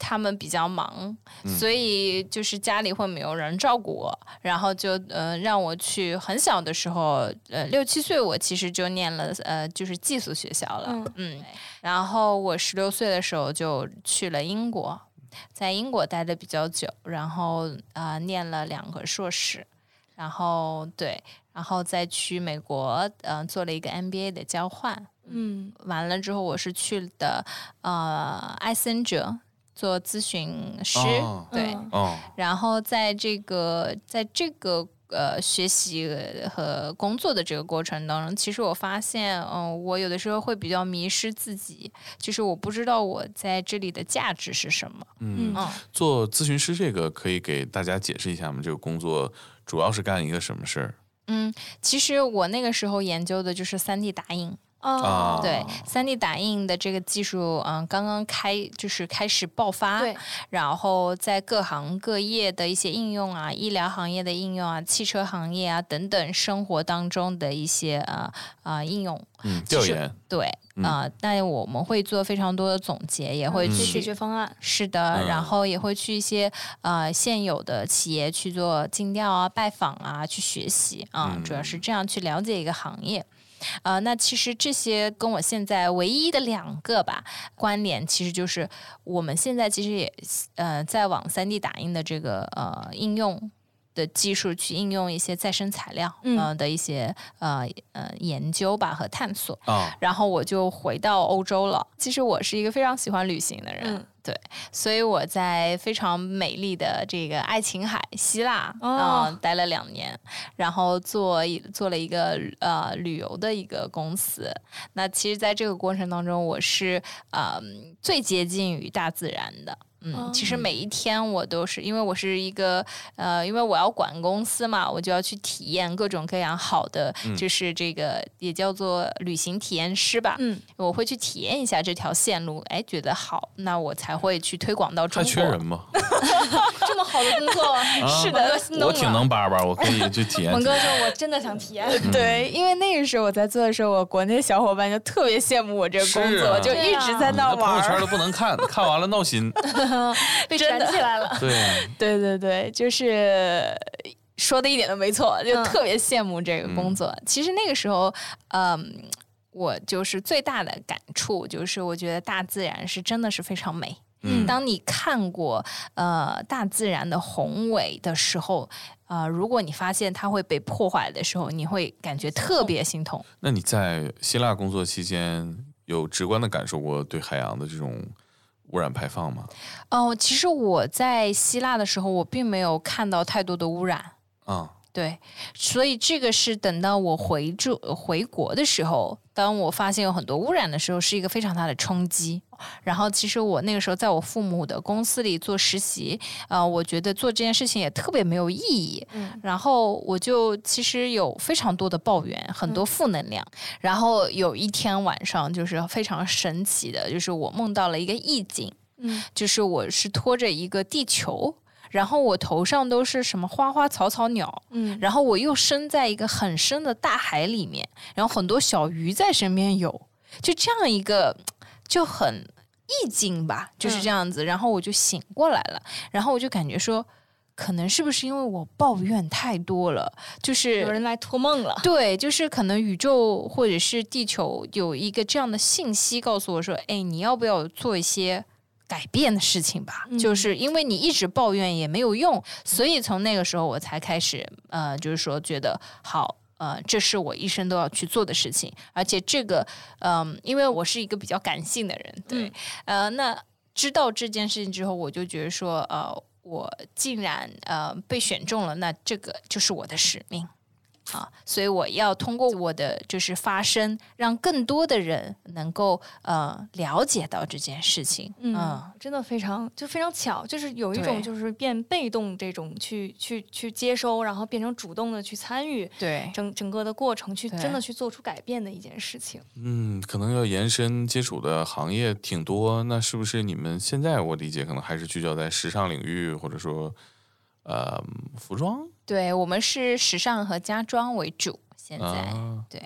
他们比较忙，所以就是家里会没有人照顾我，然后就呃让我去很小的时候，呃六七岁我其实就念了呃就是寄宿学校了，嗯。嗯，然后我十六岁的时候就去了英国，在英国待的比较久，然后啊、呃念了两个硕士，然后对，然后再去美国，呃做了一个 MBA 的交换，嗯完了之后，我是去的呃艾森哲做咨询师，哦对，嗯哦，然后在这个在这个呃学习和工作的这个过程当中，其实我发现，嗯、我有的时候会比较迷失自己，就是我不知道我在这里的价值是什么。嗯，嗯，做咨询师这个可以给大家解释一下吗？这个工作主要是干一个什么事儿？嗯，其实我那个时候研究的就是三 D 打印。啊哦，对，三 D 打印的这个技术，嗯，刚刚开就是开始爆发，对，然后在各行各业的一些应用啊，医疗行业的应用啊，汽车行业啊等等生活当中的一些呃呃应用，嗯，调研。对啊、呃那我们会做非常多的总结，也会去解决方案。是的，嗯。然后也会去一些呃现有的企业去做尽调啊、拜访啊、去学习啊，主要是这样去了解一个行业。呃，那其实这些跟我现在唯一的两个吧关联，其实就是我们现在其实也呃在往三 D 打印的这个呃应用的技术去应用一些再生材料嗯呃的一些呃呃研究吧和探索。啊，然后我就回到欧洲了。其实我是一个非常喜欢旅行的人，嗯对，所以我在非常美丽的这个爱琴海希腊啊、哦呃待了两年，然后做一做了一个呃旅游的一个公司。那其实，在这个过程当中，我是呃最接近于大自然的。嗯，哦其实每一天我都是，因为我是一个呃，因为我要管公司嘛，我就要去体验各种各样好的，就是这个也叫做旅行体验师吧。嗯，我会去体验一下这条线路，哎，觉得好，那我才会去推广到中国。还缺人吗？这么好的工作，是的我挺能叭叭，我可以去体验。文哥说：“我真的想体验。对，因为那个时候我在做的时候，我国内小伙伴就特别羡慕我这个工作，啊就一直在你那玩朋友圈都。不能看，看完了闹心。” 被卷起来了。对，对对对，就是说的一点都没错，就嗯特别羡慕这个工作。其实那个时候，嗯，我就是最大的感触就是，我觉得大自然是真的是非常美。嗯当你看过呃大自然的宏伟的时候，呃，如果你发现它会被破坏的时候，你会感觉特别心痛。那你在希腊工作期间有直观的感受过对海洋的这种污染排放吗？哦、其实我在希腊的时候，我并没有看到太多的污染。啊，对，所以这个是等到我回住回国的时候，当我发现有很多污染的时候，是一个非常大的冲击。然后，其实我那个时候在我父母的公司里做实习，呃，我觉得做这件事情也特别没有意义。嗯然后我就其实有非常多的抱怨，很多负能量。然后有一天晚上，就是非常神奇的，就是我梦到了一个意境，嗯就是我是拖着一个地球。然后我头上都是什么花花草草鸟，嗯，然后我又生在一个很深的大海里面，然后很多小鱼在身边游，就这样一个就很意境吧，就是这样子。然后我就醒过来了，然后我就感觉说，可能是不是因为我抱怨太多了，就是有人来托梦了。对，就是可能宇宙或者是地球有一个这样的信息告诉我说，哎，你要不要做一些改变的事情吧？嗯就是因为你一直抱怨也没有用，所以从那个时候我才开始，呃，就是说觉得好。呃，这是我一生都要去做的事情，而且这个，嗯、因为我是一个比较感性的人，对，呃，那知道这件事情之后，我就觉得说，呃，我竟然呃被选中了，那这个就是我的使命。啊，所以我要通过我的就是发声，让更多的人能够呃了解到这件事情。嗯，真的非常就非常巧，就是有一种就是变被动这种去去去接收，然后变成主动的去参与对整整个的过程，去真的去做出改变的一件事情。嗯，可能要延伸接触的行业挺多，那是不是你们现在我理解可能还是聚焦在时尚领域，或者说呃服装？对，我们是时尚和家装为主，现在对，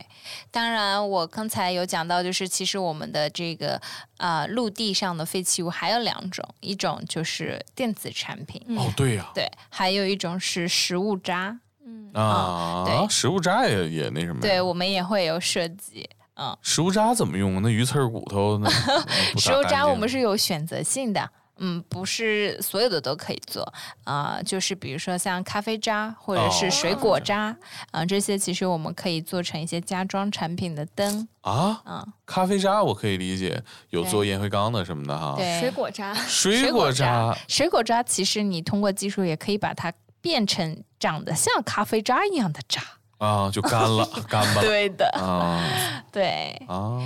当然我刚才有讲到，就是其实我们的这个啊陆地上的废弃物还有两种，一种就是电子产品哦，对呀，对，还有一种是食物渣，嗯啊，对，食物渣也也那什么，对我们也会有设计，嗯，食物渣怎么用？那鱼刺骨头呢，食物渣我们是有选择性的。嗯，不是所有的都可以做啊，就是比如说像咖啡渣或者是水果渣啊，这些其实我们可以做成一些家装产品的灯啊。嗯，咖啡渣我可以理解，有做烟灰缸的什么的哈。对，水果渣，水果渣，水果渣，其实你通过技术也可以把它变成长得像咖啡渣一样的渣啊，就干了，干巴了。对的啊，对啊。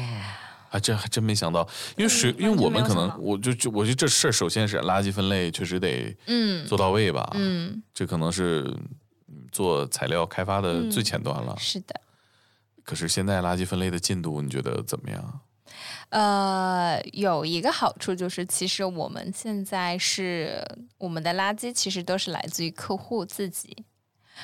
还真还真没想到，因为水，因为我们可能，我就就我觉得这事儿，首先是垃圾分类确实得嗯做到位吧，嗯，这可能是做材料开发的最前端了。是的。可是现在垃圾分类的进度，你觉得怎么样？呃，有一个好处就是，其实我们现在是我们的垃圾，其实都是来自于客户自己。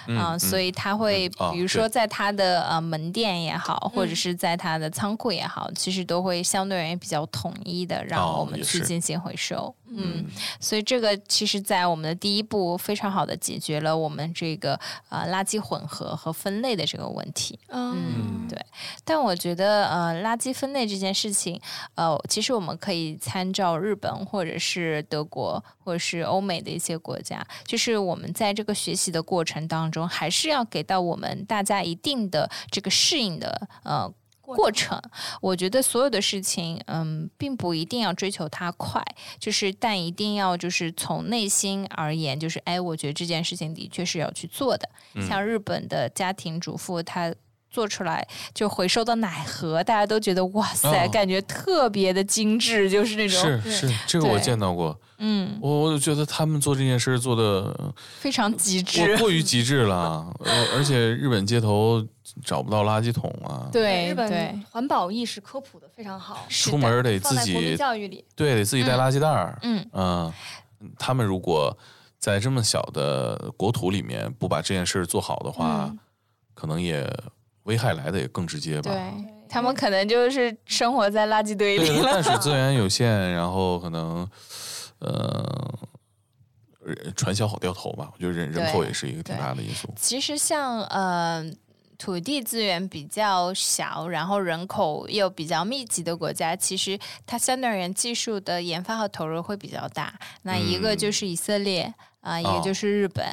嗯，所以他会，比如说在他的呃门店也好，或者是在他的仓库也好，其实都会相对而言比较统一的，让我们去进行回收。嗯，所以这个其实，在我们的第一步，非常好的解决了我们这个呃垃圾混合和分类的这个问题。嗯，对。但我觉得呃垃圾分类这件事情，呃，其实我们可以参照日本或者是德国或者是欧美的一些国家，就是我们在这个学习的过程当中，还是要给到我们大家一定的这个适应的呃。过程，我觉得所有的事情，嗯，并不一定要追求它快，就是但一定要就是从内心而言，就是哎，我觉得这件事情的确是要去做的。像日本的家庭主妇，她做出来就回收的奶盒，大家都觉得哇塞，感觉特别的精致，就是那种是是，这个我见到过。嗯，我我就觉得他们做这件事做的非常极致，过于极致了。而且日本街头找不到垃圾桶啊。对，日本环保意识科普的非常好，出门得自己教育里，对，得自己带垃圾袋儿。嗯嗯，他们如果在这么小的国土里面不把这件事做好的话，可能也危害来的也更直接吧。对他们可能就是生活在垃圾堆里了。淡水资源有限，然后可能。呃，传销好掉头吧？我觉得人人口也是一个挺大的因素。其实像呃土地资源比较小，然后人口又比较密集的国家，其实它相对而言技术的研发和投入会比较大。那一个就是以色列啊，也就是日本，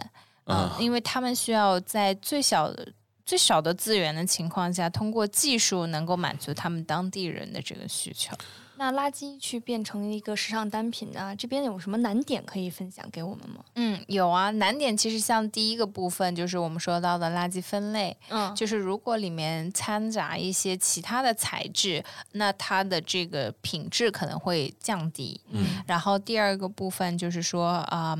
嗯，因为他们需要在最小的最少的资源的情况下，通过技术能够满足他们当地人的这个需求。那垃圾去变成一个时尚单品呢？这边有什么难点可以分享给我们吗？嗯，有啊，难点其实像第一个部分就是我们说到的垃圾分类，嗯，就是如果里面掺杂一些其他的材质，那它的这个品质可能会降低。嗯，然后第二个部分就是说，啊，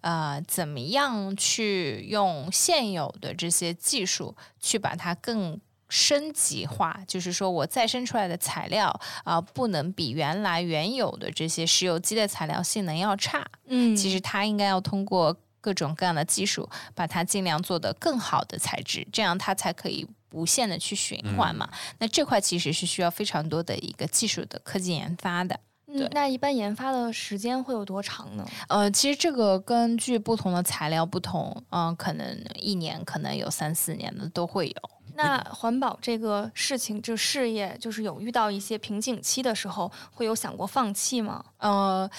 呃，怎么样去用现有的这些技术去把它更。升级化，就是说我再生出来的材料啊，不能比原来原有的这些石油机的材料性能要差。嗯，其实它应该要通过各种各样的技术，把它尽量做得更好的材质，这样它才可以无限的去循环嘛。那这块其实是需要非常多的一个技术的科技研发的。嗯，那一般研发的时间会有多长呢？呃，其实这个根据不同的材料不同，嗯，可能一年，可能有三四年的都会有。那环保这个事情，就事业，就是有遇到一些瓶颈期的时候，会有想过放弃吗？呃，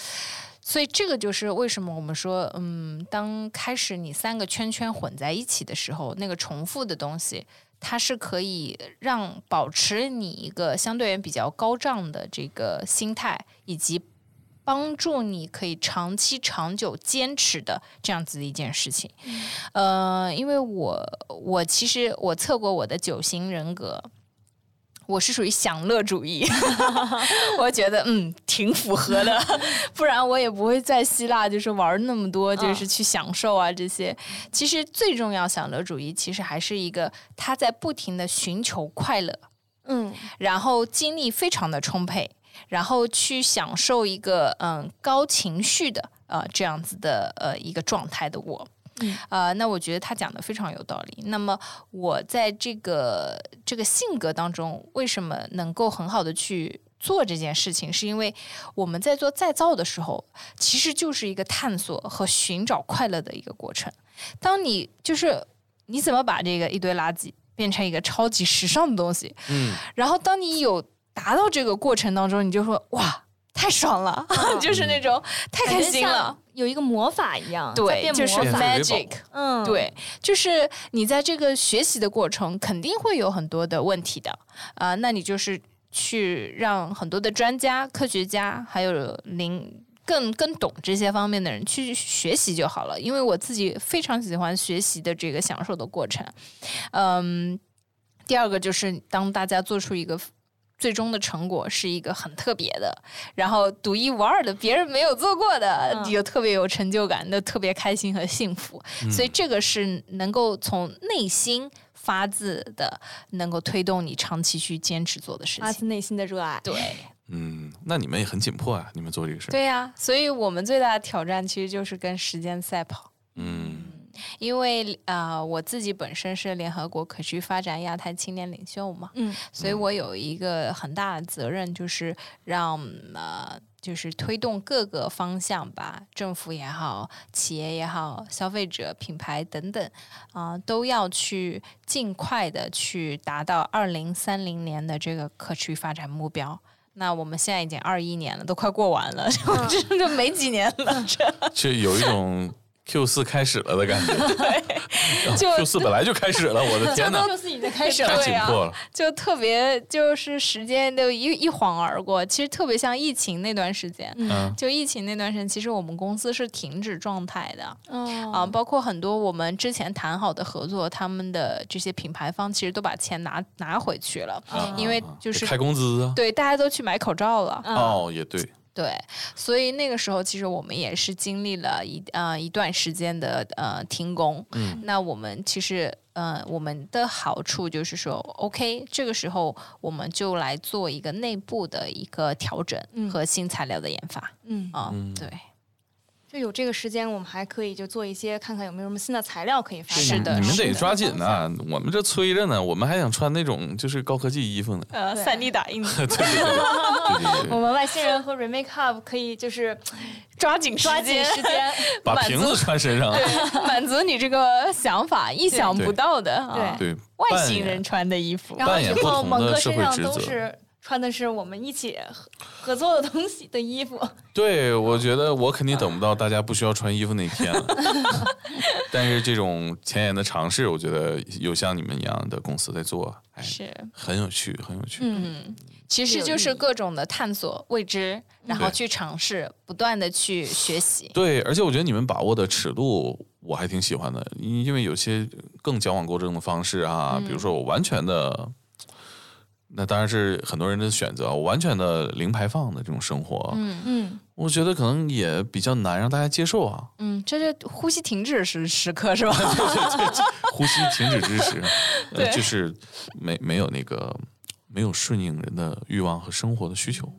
所以这个就是为什么我们说，嗯，当开始你三个圈圈混在一起的时候，那个重复的东西，它是可以让保持你一个相对比较高涨的这个心态，以及。帮助你可以长期、长久坚持的这样子的一件事情，呃，因为我我其实我测过我的九型人格，我是属于享乐主义，我觉得嗯挺符合的，不然我也不会在希腊就是玩那么多，就是去享受啊这些。其实最重要，享乐主义其实还是一个他在不停的寻求快乐，嗯，然后精力非常的充沛。然后去享受一个嗯高情绪的呃这样子的呃一个状态的我，啊，那我觉得他讲的非常有道理。那么我在这个这个性格当中，为什么能够很好的去做这件事情？是因为我们在做再造的时候，其实就是一个探索和寻找快乐的一个过程。当你就是你怎么把这个一堆垃圾变成一个超级时尚的东西？嗯，然后当你有达到这个过程当中，你就说哇。太爽了，就是那种太开心了，有一个魔法一样，对，就是 magic，嗯，对，就是你在这个学习的过程肯定会有很多的问题的啊，那你就是去让很多的专家、科学家，还有零更更懂这些方面的人去学习就好了。因为我自己非常喜欢学习的这个享受的过程，嗯，第二个就是当大家做出一个。最终的成果是一个很特别的，然后独一无二的，别人没有做过的，有特别有成就感的，特别开心和幸福。所以这个是能够从内心发自的，能够推动你长期去坚持做的事情，发自内心的热爱。对，嗯，那你们也很紧迫啊，你们做这个事。对呀，所以我们最大的挑战其实就是跟时间赛跑。嗯。因为啊，我自己本身是联合国可持续发展亚太青年领袖嘛，嗯，所以我有一个很大的责任，就是让呃，就是推动各个方向吧，政府也好，企业也好，消费者、品牌等等啊，都要去尽快的去达到二零三零年的这个可持续发展目标。那我们现在已经二一年了，都快过完了，这就没几年了，这就有一种。Q 四开始了的感觉，就 Q 四本来就开始了，我的 天哪！Q 四已经开始了，太紧迫了，就特别就是时间都一一晃而过，其实特别像疫情那段时间，嗯，就疫情那段时间，其实我们公司是停止状态的，嗯。啊，包括很多我们之前谈好的合作，他们的这些品牌方其实都把钱拿拿回去了，因为就是开工资啊，对，大家都去买口罩了，哦，也对。对，所以那个时候其实我们也是经历了一呃一段时间的呃停工。嗯，那我们其实呃我们的好处就是说，OK，这个时候我们就来做一个内部的一个调整和新材料的研发。嗯啊，对。就有这个时间，我们还可以就做一些，看看有没有什么新的材料可以发展。是的，你们得抓紧呐！我们这催着呢，我们还想穿那种就是高科技衣服呢。呃，三 D 打印。对对对。我们外星人和 Remake Up 可以就是抓 紧抓紧时间，把瓶子穿身上，满足你这个想法，意想不到的啊对外星人穿的衣服，然后之后猛哥身上都是。穿的是我们一起合作的东西的衣服。对，我觉得我肯定等不到大家不需要穿衣服那天了。但是这种前沿的尝试，我觉得有像你们一样的公司在做，哎是很有趣，很有趣。嗯，其实就是各种的探索未知，然后去尝试，不断的去学习。对，而且我觉得你们把握的尺度我还挺喜欢的，因为有些更矫枉过正的方式啊，比如说我完全的。那当然是很多人的选择，完全的零排放的这种生活，嗯嗯，我觉得可能也比较难让大家接受啊。嗯，这是呼吸停止时时刻是吧？对对对，呼吸停止之时，呃，就是没没有那个没有顺应人的欲望和生活的需求。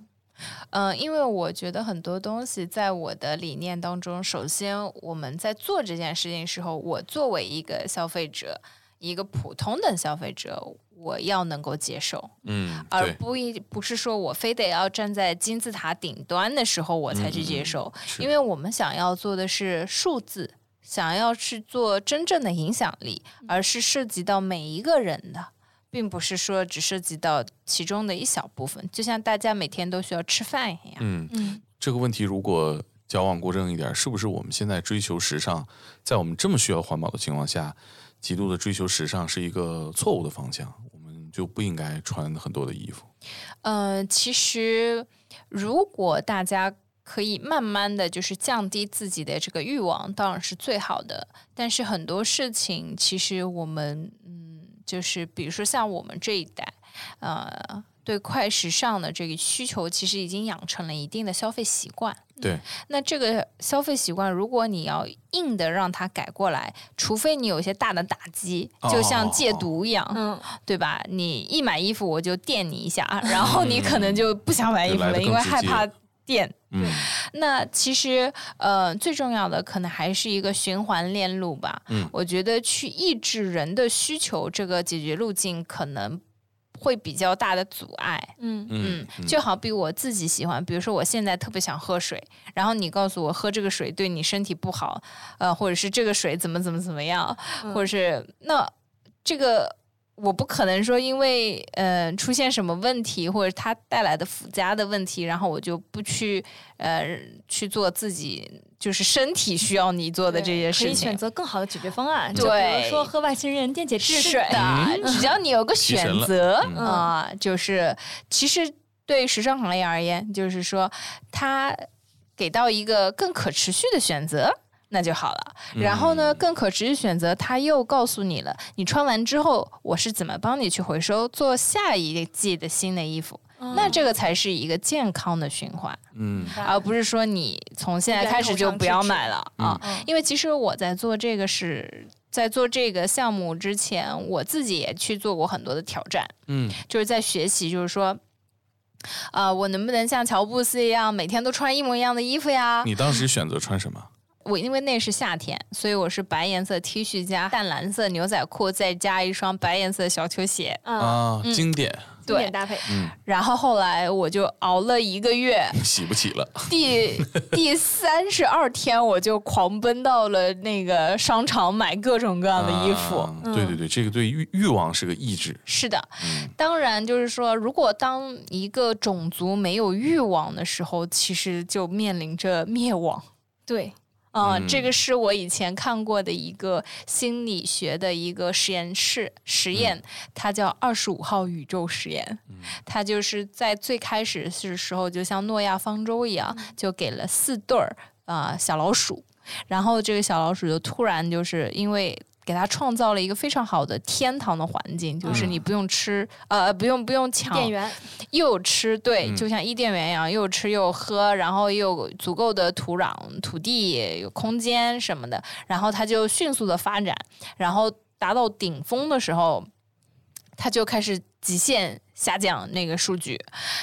嗯，因为我觉得很多东西在我的理念当中，首先我们在做这件事情时候，我作为一个消费者，一个普通的消费者。我要能够接受，嗯，而不一不是说我非得要站在金字塔顶端的时候我才去接受，因为我们想要做的是数字，想要去做真正的影响力，而是涉及到每一个人的，并不是说只涉及到其中的一小部分，就像大家每天都需要吃饭一样。嗯嗯，这个问题如果矫枉过正一点，是不是我们现在追求时尚，在我们这么需要环保的情况下，极度的追求时尚是一个错误的方向？就不应该穿很多的衣服。呃，其实如果大家可以慢慢的就是降低自己的这个欲望，当然是最好的。但是很多事情，其实我们嗯，就是比如说像我们这一代，啊。对快时尚的这个需求，其实已经养成了一定的消费习惯。对，那这个消费习惯，如果你要硬的让它改过来，除非你有一些大的打击，就像戒毒一样，嗯，对吧？你一买衣服我就电你一下，然后你可能就不想买衣服了，因为害怕电。嗯，那其实呃，最重要的可能还是一个循环链路吧。嗯，我觉得去抑制人的需求，这个解决路径可能会比较大的阻碍。嗯嗯，就好比我自己喜欢，比如说我现在特别想喝水，然后你告诉我喝这个水对你身体不好，呃，或者是这个水怎么怎么怎么样，或者是那这个。我不可能说，因为呃出现什么问题，或者它带来的附加的问题，然后我就不去呃去做自己就是身体需要你做的这些事情。可以选择更好的解决方案，就，比如说喝外星人电解质水的，只要你有个选择啊，就是其实对时尚行业而言，就是说它给到一个更可持续的选择。那就好了。然后呢，更可持续选择，它又告诉你了，你穿完之后，我是怎么帮你去回收，做下一季的新的衣服。那这个才是一个健康的循环，嗯，而不是说你从现在开始就不要买了啊。因为其实我在做这个是在做这个项目之前，我自己也去做过很多的挑战，嗯，就是在学习，就是说，啊，我能不能像乔布斯一样，每天都穿一模一样的衣服呀？你当时选择穿什么？我因为那是夏天，所以我是白颜色 T 恤加淡蓝色牛仔裤，再加一双白颜色小球鞋啊，经典，经典搭配。嗯，然后后来我就熬了一个月，洗不起了。第第三十二天，我就狂奔到了那个商场买各种各样的衣服。对对对，这个对欲欲望是个抑制。是的，当然就是说，如果当一个种族没有欲望的时候，其实就面临着灭亡。对。嗯，这个是我以前看过的一个心理学的一个实验室实验，它叫二十五号宇宙实验。它就是在最开始的时候，就像诺亚方舟一样，就给了四对儿啊小老鼠，然后这个小老鼠就突然就是因为。给他创造了一个非常好的天堂的环境，就是你不用吃，呃，不用不用抢，又吃，对，就像伊甸园一样，又吃又喝，然后又有足够的土壤、土地、有空间什么的，然后他就迅速的发展，然后达到顶峰的时候，他就开始极限。下降那个数据，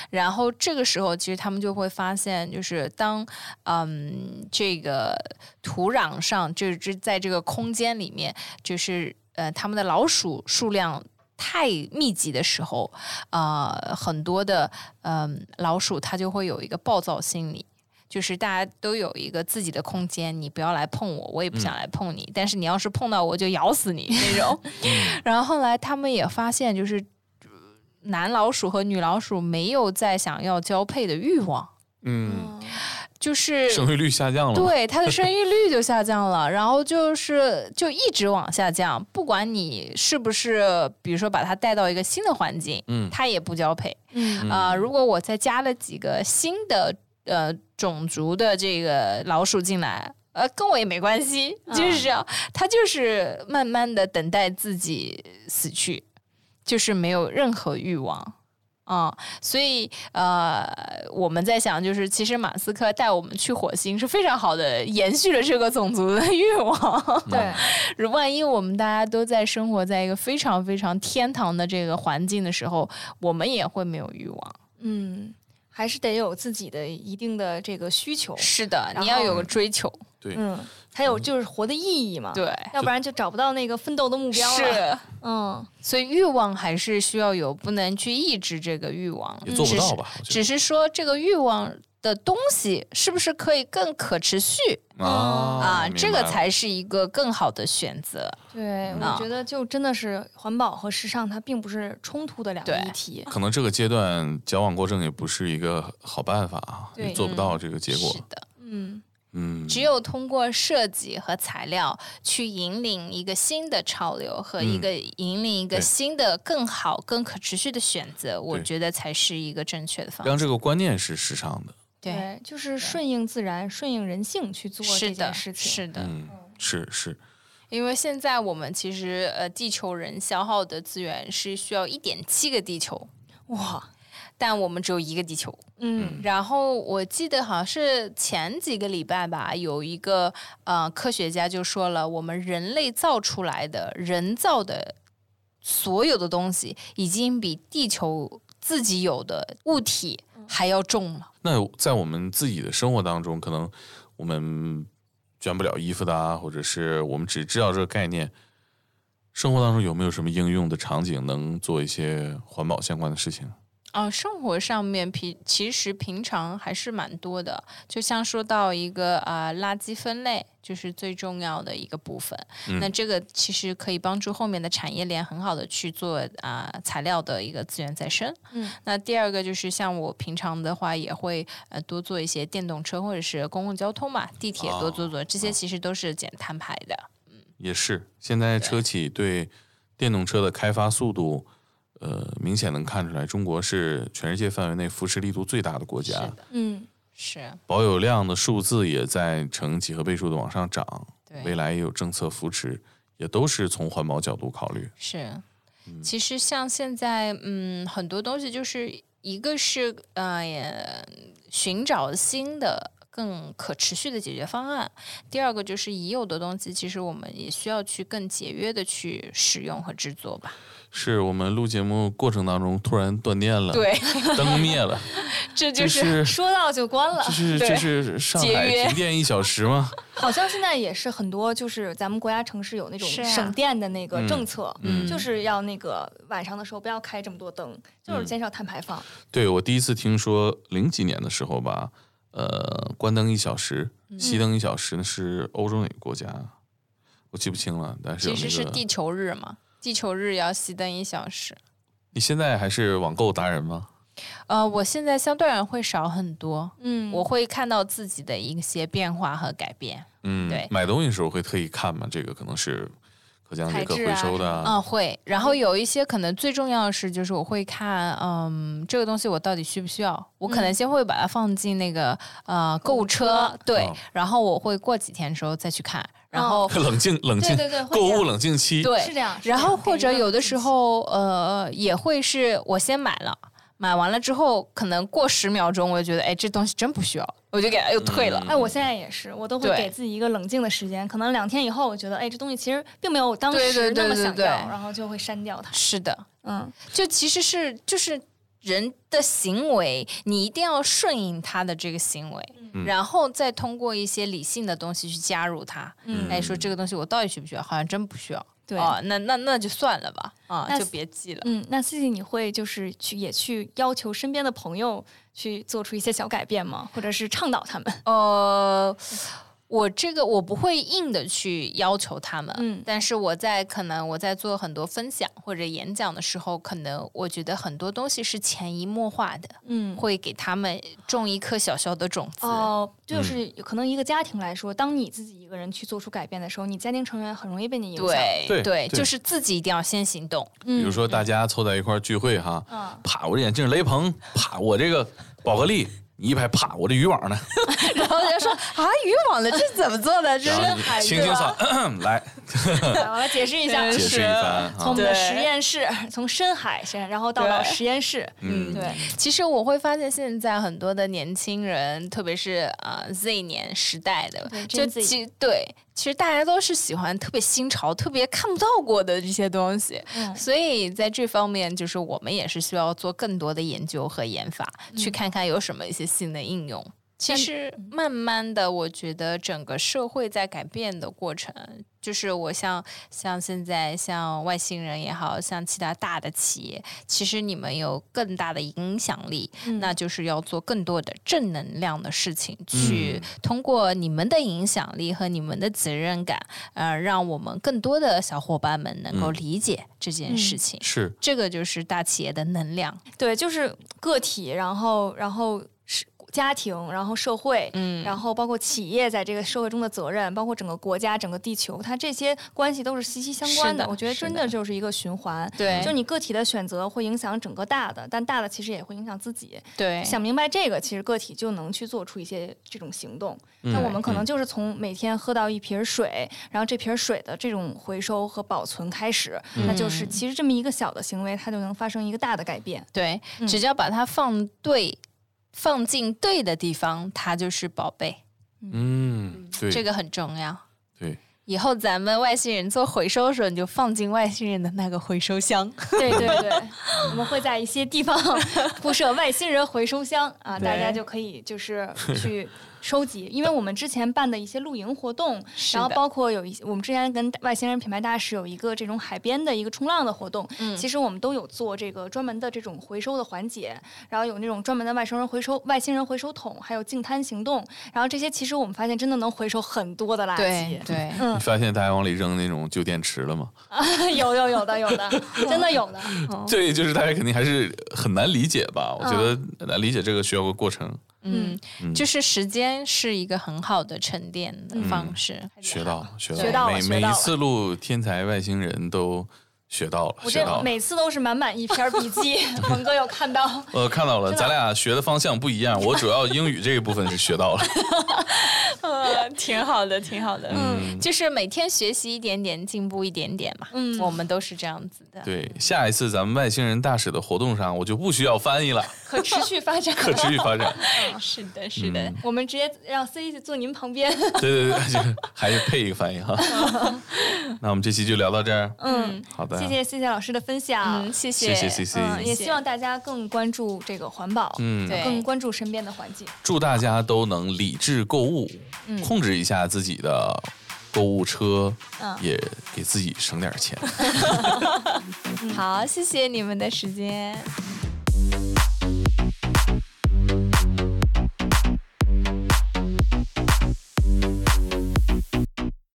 然后这个时候其实他们就会发现，就是当嗯这个土壤上就是在这个空间里面，就是呃他们的老鼠数量太密集的时候，呃很多的嗯老鼠它就会有一个暴躁心理，就是大家都有一个自己的空间，你不要来碰我，我也不想来碰你，但是你要是碰到我就咬死你那种。然后后来他们也发现，就是。男老鼠和女老鼠没有再想要交配的欲望，嗯，就是生育率下降了，对，它的生育率就下降了，然后就是就一直往下降，不管你是不是，比如说把它带到一个新的环境，嗯，它也不交配，嗯。啊，如果我再加了几个新的呃种族的这个老鼠进来，呃，跟我也没关系，就是这样，它就是慢慢的等待自己死去。就是没有任何欲望，啊，所以呃，我们在想，就是其实马斯克带我们去火星是非常好的，延续了这个种族的欲望。对，如万一我们大家都在生活在一个非常非常天堂的这个环境的时候，我们也会没有欲望。嗯，还是得有自己的一定的这个需求。是的，你要有个追求。对，嗯。还有就是活的意义嘛？对，要不然就找不到那个奋斗的目标了。是，嗯，所以欲望还是需要有，不能去抑制这个欲望。也做不到吧？只是说这个欲望的东西是不是可以更可持续啊？啊，这个才是一个更好的选择。对，我觉得就真的是环保和时尚，它并不是冲突的两个议题。可能这个阶段矫枉过正也不是一个好办法啊，也做不到这个结果。是的，嗯。嗯，只有通过设计和材料去引领一个新的潮流和一个引领一个新的更好、更可持续的选择，我觉得才是一个正确的方向。让这个观念是时尚的，对，就是顺应自然、顺应人性去做这件事情。是的，嗯，是是。因为现在我们其实呃，地球人消耗的资源是需要一点七个地球，哇。但我们只有一个地球，嗯，然后我记得好像是前几个礼拜吧，有一个呃科学家就说了，我们人类造出来的人造的所有的东西，已经比地球自己有的物体还要重了？那在我们自己的生活当中，可能我们捐不了衣服的啊，或者是我们只知道这个概念，生活当中有没有什么应用的场景能做一些环保相关的事情？啊，生活上面平其实平常还是蛮多的，就像说到一个啊垃圾分类，就是最重要的一个部分。那这个其实可以帮助后面的产业链很好的去做啊材料的一个资源再生。嗯，那第二个就是像我平常的话，也会呃多做一些电动车或者是公共交通嘛，地铁多做做，这些其实都是减碳排的。嗯，也是。现在车企对电动车的开发速度。呃，明显能看出来，中国是全世界范围内扶持力度最大的国家。嗯，是。保有量的数字也在呈几何倍数的往上涨。对。未来也有政策扶持，也都是从环保角度考虑。是。其实像现在，嗯，很多东西就是一个是呃，寻找新的更可持续的解决方案；第二个就是已有的东西，其实我们也需要去更节约的去使用和制作吧。是我们录节目过程当中突然断电了，对，灯灭了，这就是说到就关了，这是这是上海停电一小时吗？好像现在也是很多，就是咱们国家城市有那种省电的那个政策，就是要那个晚上的时候不要开这么多灯，就是减少碳排放。对我第一次听说零几年的时候吧，呃，关灯一小时，熄灯一小时，那是欧洲哪个国家？我记不清了，但是其实是地球日嘛。地球日要熄灯一小时。你现在还是网购达人吗？呃，我现在相对而言会少很多。嗯，我会看到自己的一些变化和改变。嗯，对，买东西的时候会特意看吗？这个可能是可降解、可回收的。嗯，会。然后有一些可能最重要的是，就是我会看，嗯，这个东西我到底需不需要？我可能先会把它放进那个呃购物车，对。然后我会过几天的时候再去看。然后冷 静冷静，对对对，购物冷静期，对是这样。然后或者有的时候，呃，也会是我先买了，买完了之后，可能过十秒钟，我就觉得，哎，这东西真不需要，我就给它又退了。哎，我现在也是，我都会给自己一个冷静的时间，可能两天以后，我觉得，哎，这东西其实并没有我当时那么想要，然后就会删掉它。是的，嗯，就其实是就是人的行为，你一定要顺应他的这个行为。然后再通过一些理性的东西去加入它，哎，说这个东西我到底需不需要？好像真不需要。对啊，那那那就算了吧，啊，就别记了。嗯，那 C C 你会就是去也去要求身边的朋友去做出一些小改变吗？或者是倡导他们？呃。我这个我不会硬的去要求他们，嗯，但是我在可能我在做很多分享或者演讲的时候，可能我觉得很多东西是潜移默化的，嗯，会给他们种一颗小小的种子。哦，就是可能一个家庭来说，当你自己一个人去做出改变的时候，你家庭成员很容易被你影响。对对，就是自己一定要先行动。比如说大家凑在一块聚会哈，啪，我这眼镜雷朋，啪，我这个宝格丽。一拍啪，我这渔网呢？然后人家说啊，渔网呢这怎么做的？这是轻轻扫，来，我来解释一下，解释一番。从我们的实验室，从深海先，然后到到实验室。嗯，对。其实我会发现，现在很多的年轻人，特别是啊 Z 年时代的，就其对。其实大家都是喜欢特别新潮、特别看不到过的这些东西，所以在这方面，就是我们也是需要做更多的研究和研发，去看看有什么一些新的应用。其实慢慢的，我觉得整个社会在改变的过程。就是我像像现在像外星人也好像其他大的企业，其实你们有更大的影响力，那就是要做更多的正能量的事情，去通过你们的影响力和你们的责任感，呃，让我们更多的小伙伴们能够理解这件事情。是这个就是大企业的能量。对，就是个体，然后然后是。家庭，然后社会，嗯，然后包括企业在这个社会中的责任，包括整个国家、整个地球，它这些关系都是息息相关的。我觉得真的就是一个循环。对，就你个体的选择会影响整个大的，但大的其实也会影响自己。对，想明白这个，其实个体就能去做出一些这种行动。那我们可能就是从每天喝到一瓶水，然后这瓶水的这种回收和保存开始，那就是其实这么一个小的行为，它就能发生一个大的改变。对，只要把它放对。放进对的地方，它就是宝贝。嗯，对，这个很重要。对，以后咱们外星人做回收的时候，你就放进外星人的那个回收箱。对对对，我们会在一些地方铺设外星人回收箱啊，大家就可以就是去。收集，因为我们之前办的一些露营活动，然后包括有一些我们之前跟外星人品牌大使有一个这种海边的一个冲浪的活动，嗯，其实我们都有做这个专门的这种回收的环节，然后有那种专门的外星人回收外星人回收桶，还有净滩行动，然后这些其实我们发现真的能回收很多的垃圾，对，嗯，你发现大家往里扔那种旧电池了吗？啊，有有有的有的，真的有的，对，就是大家肯定还是很难理解吧？我觉得难理解这个需要个过程。嗯，就是时间是一个很好的沉淀的方式。学到，学到，每每一次录《天才外星人》都。学到了，我这每次都是满满一篇笔记。鹏哥有看到？呃，看到了，咱俩学的方向不一样。我主要英语这一部分是学到了。呃，挺好的，挺好的。嗯，就是每天学习一点点，进步一点点嘛。嗯，我们都是这样子的。对，下一次咱们外星人大使的活动上，我就不需要翻译了。可持续发展，可持续发展。是的，是的。我们直接让 C 坐您旁边。对对对，还是配一个翻译哈。那我们这期就聊到这儿。嗯，好的。谢谢谢谢老师的分享，谢谢。谢谢谢谢，也希望大家更关注这个环保，嗯，更关注身边的环境。祝大家都能理智购物，控制一下自己的购物车，也给自己省点钱。好，谢谢你们的时间。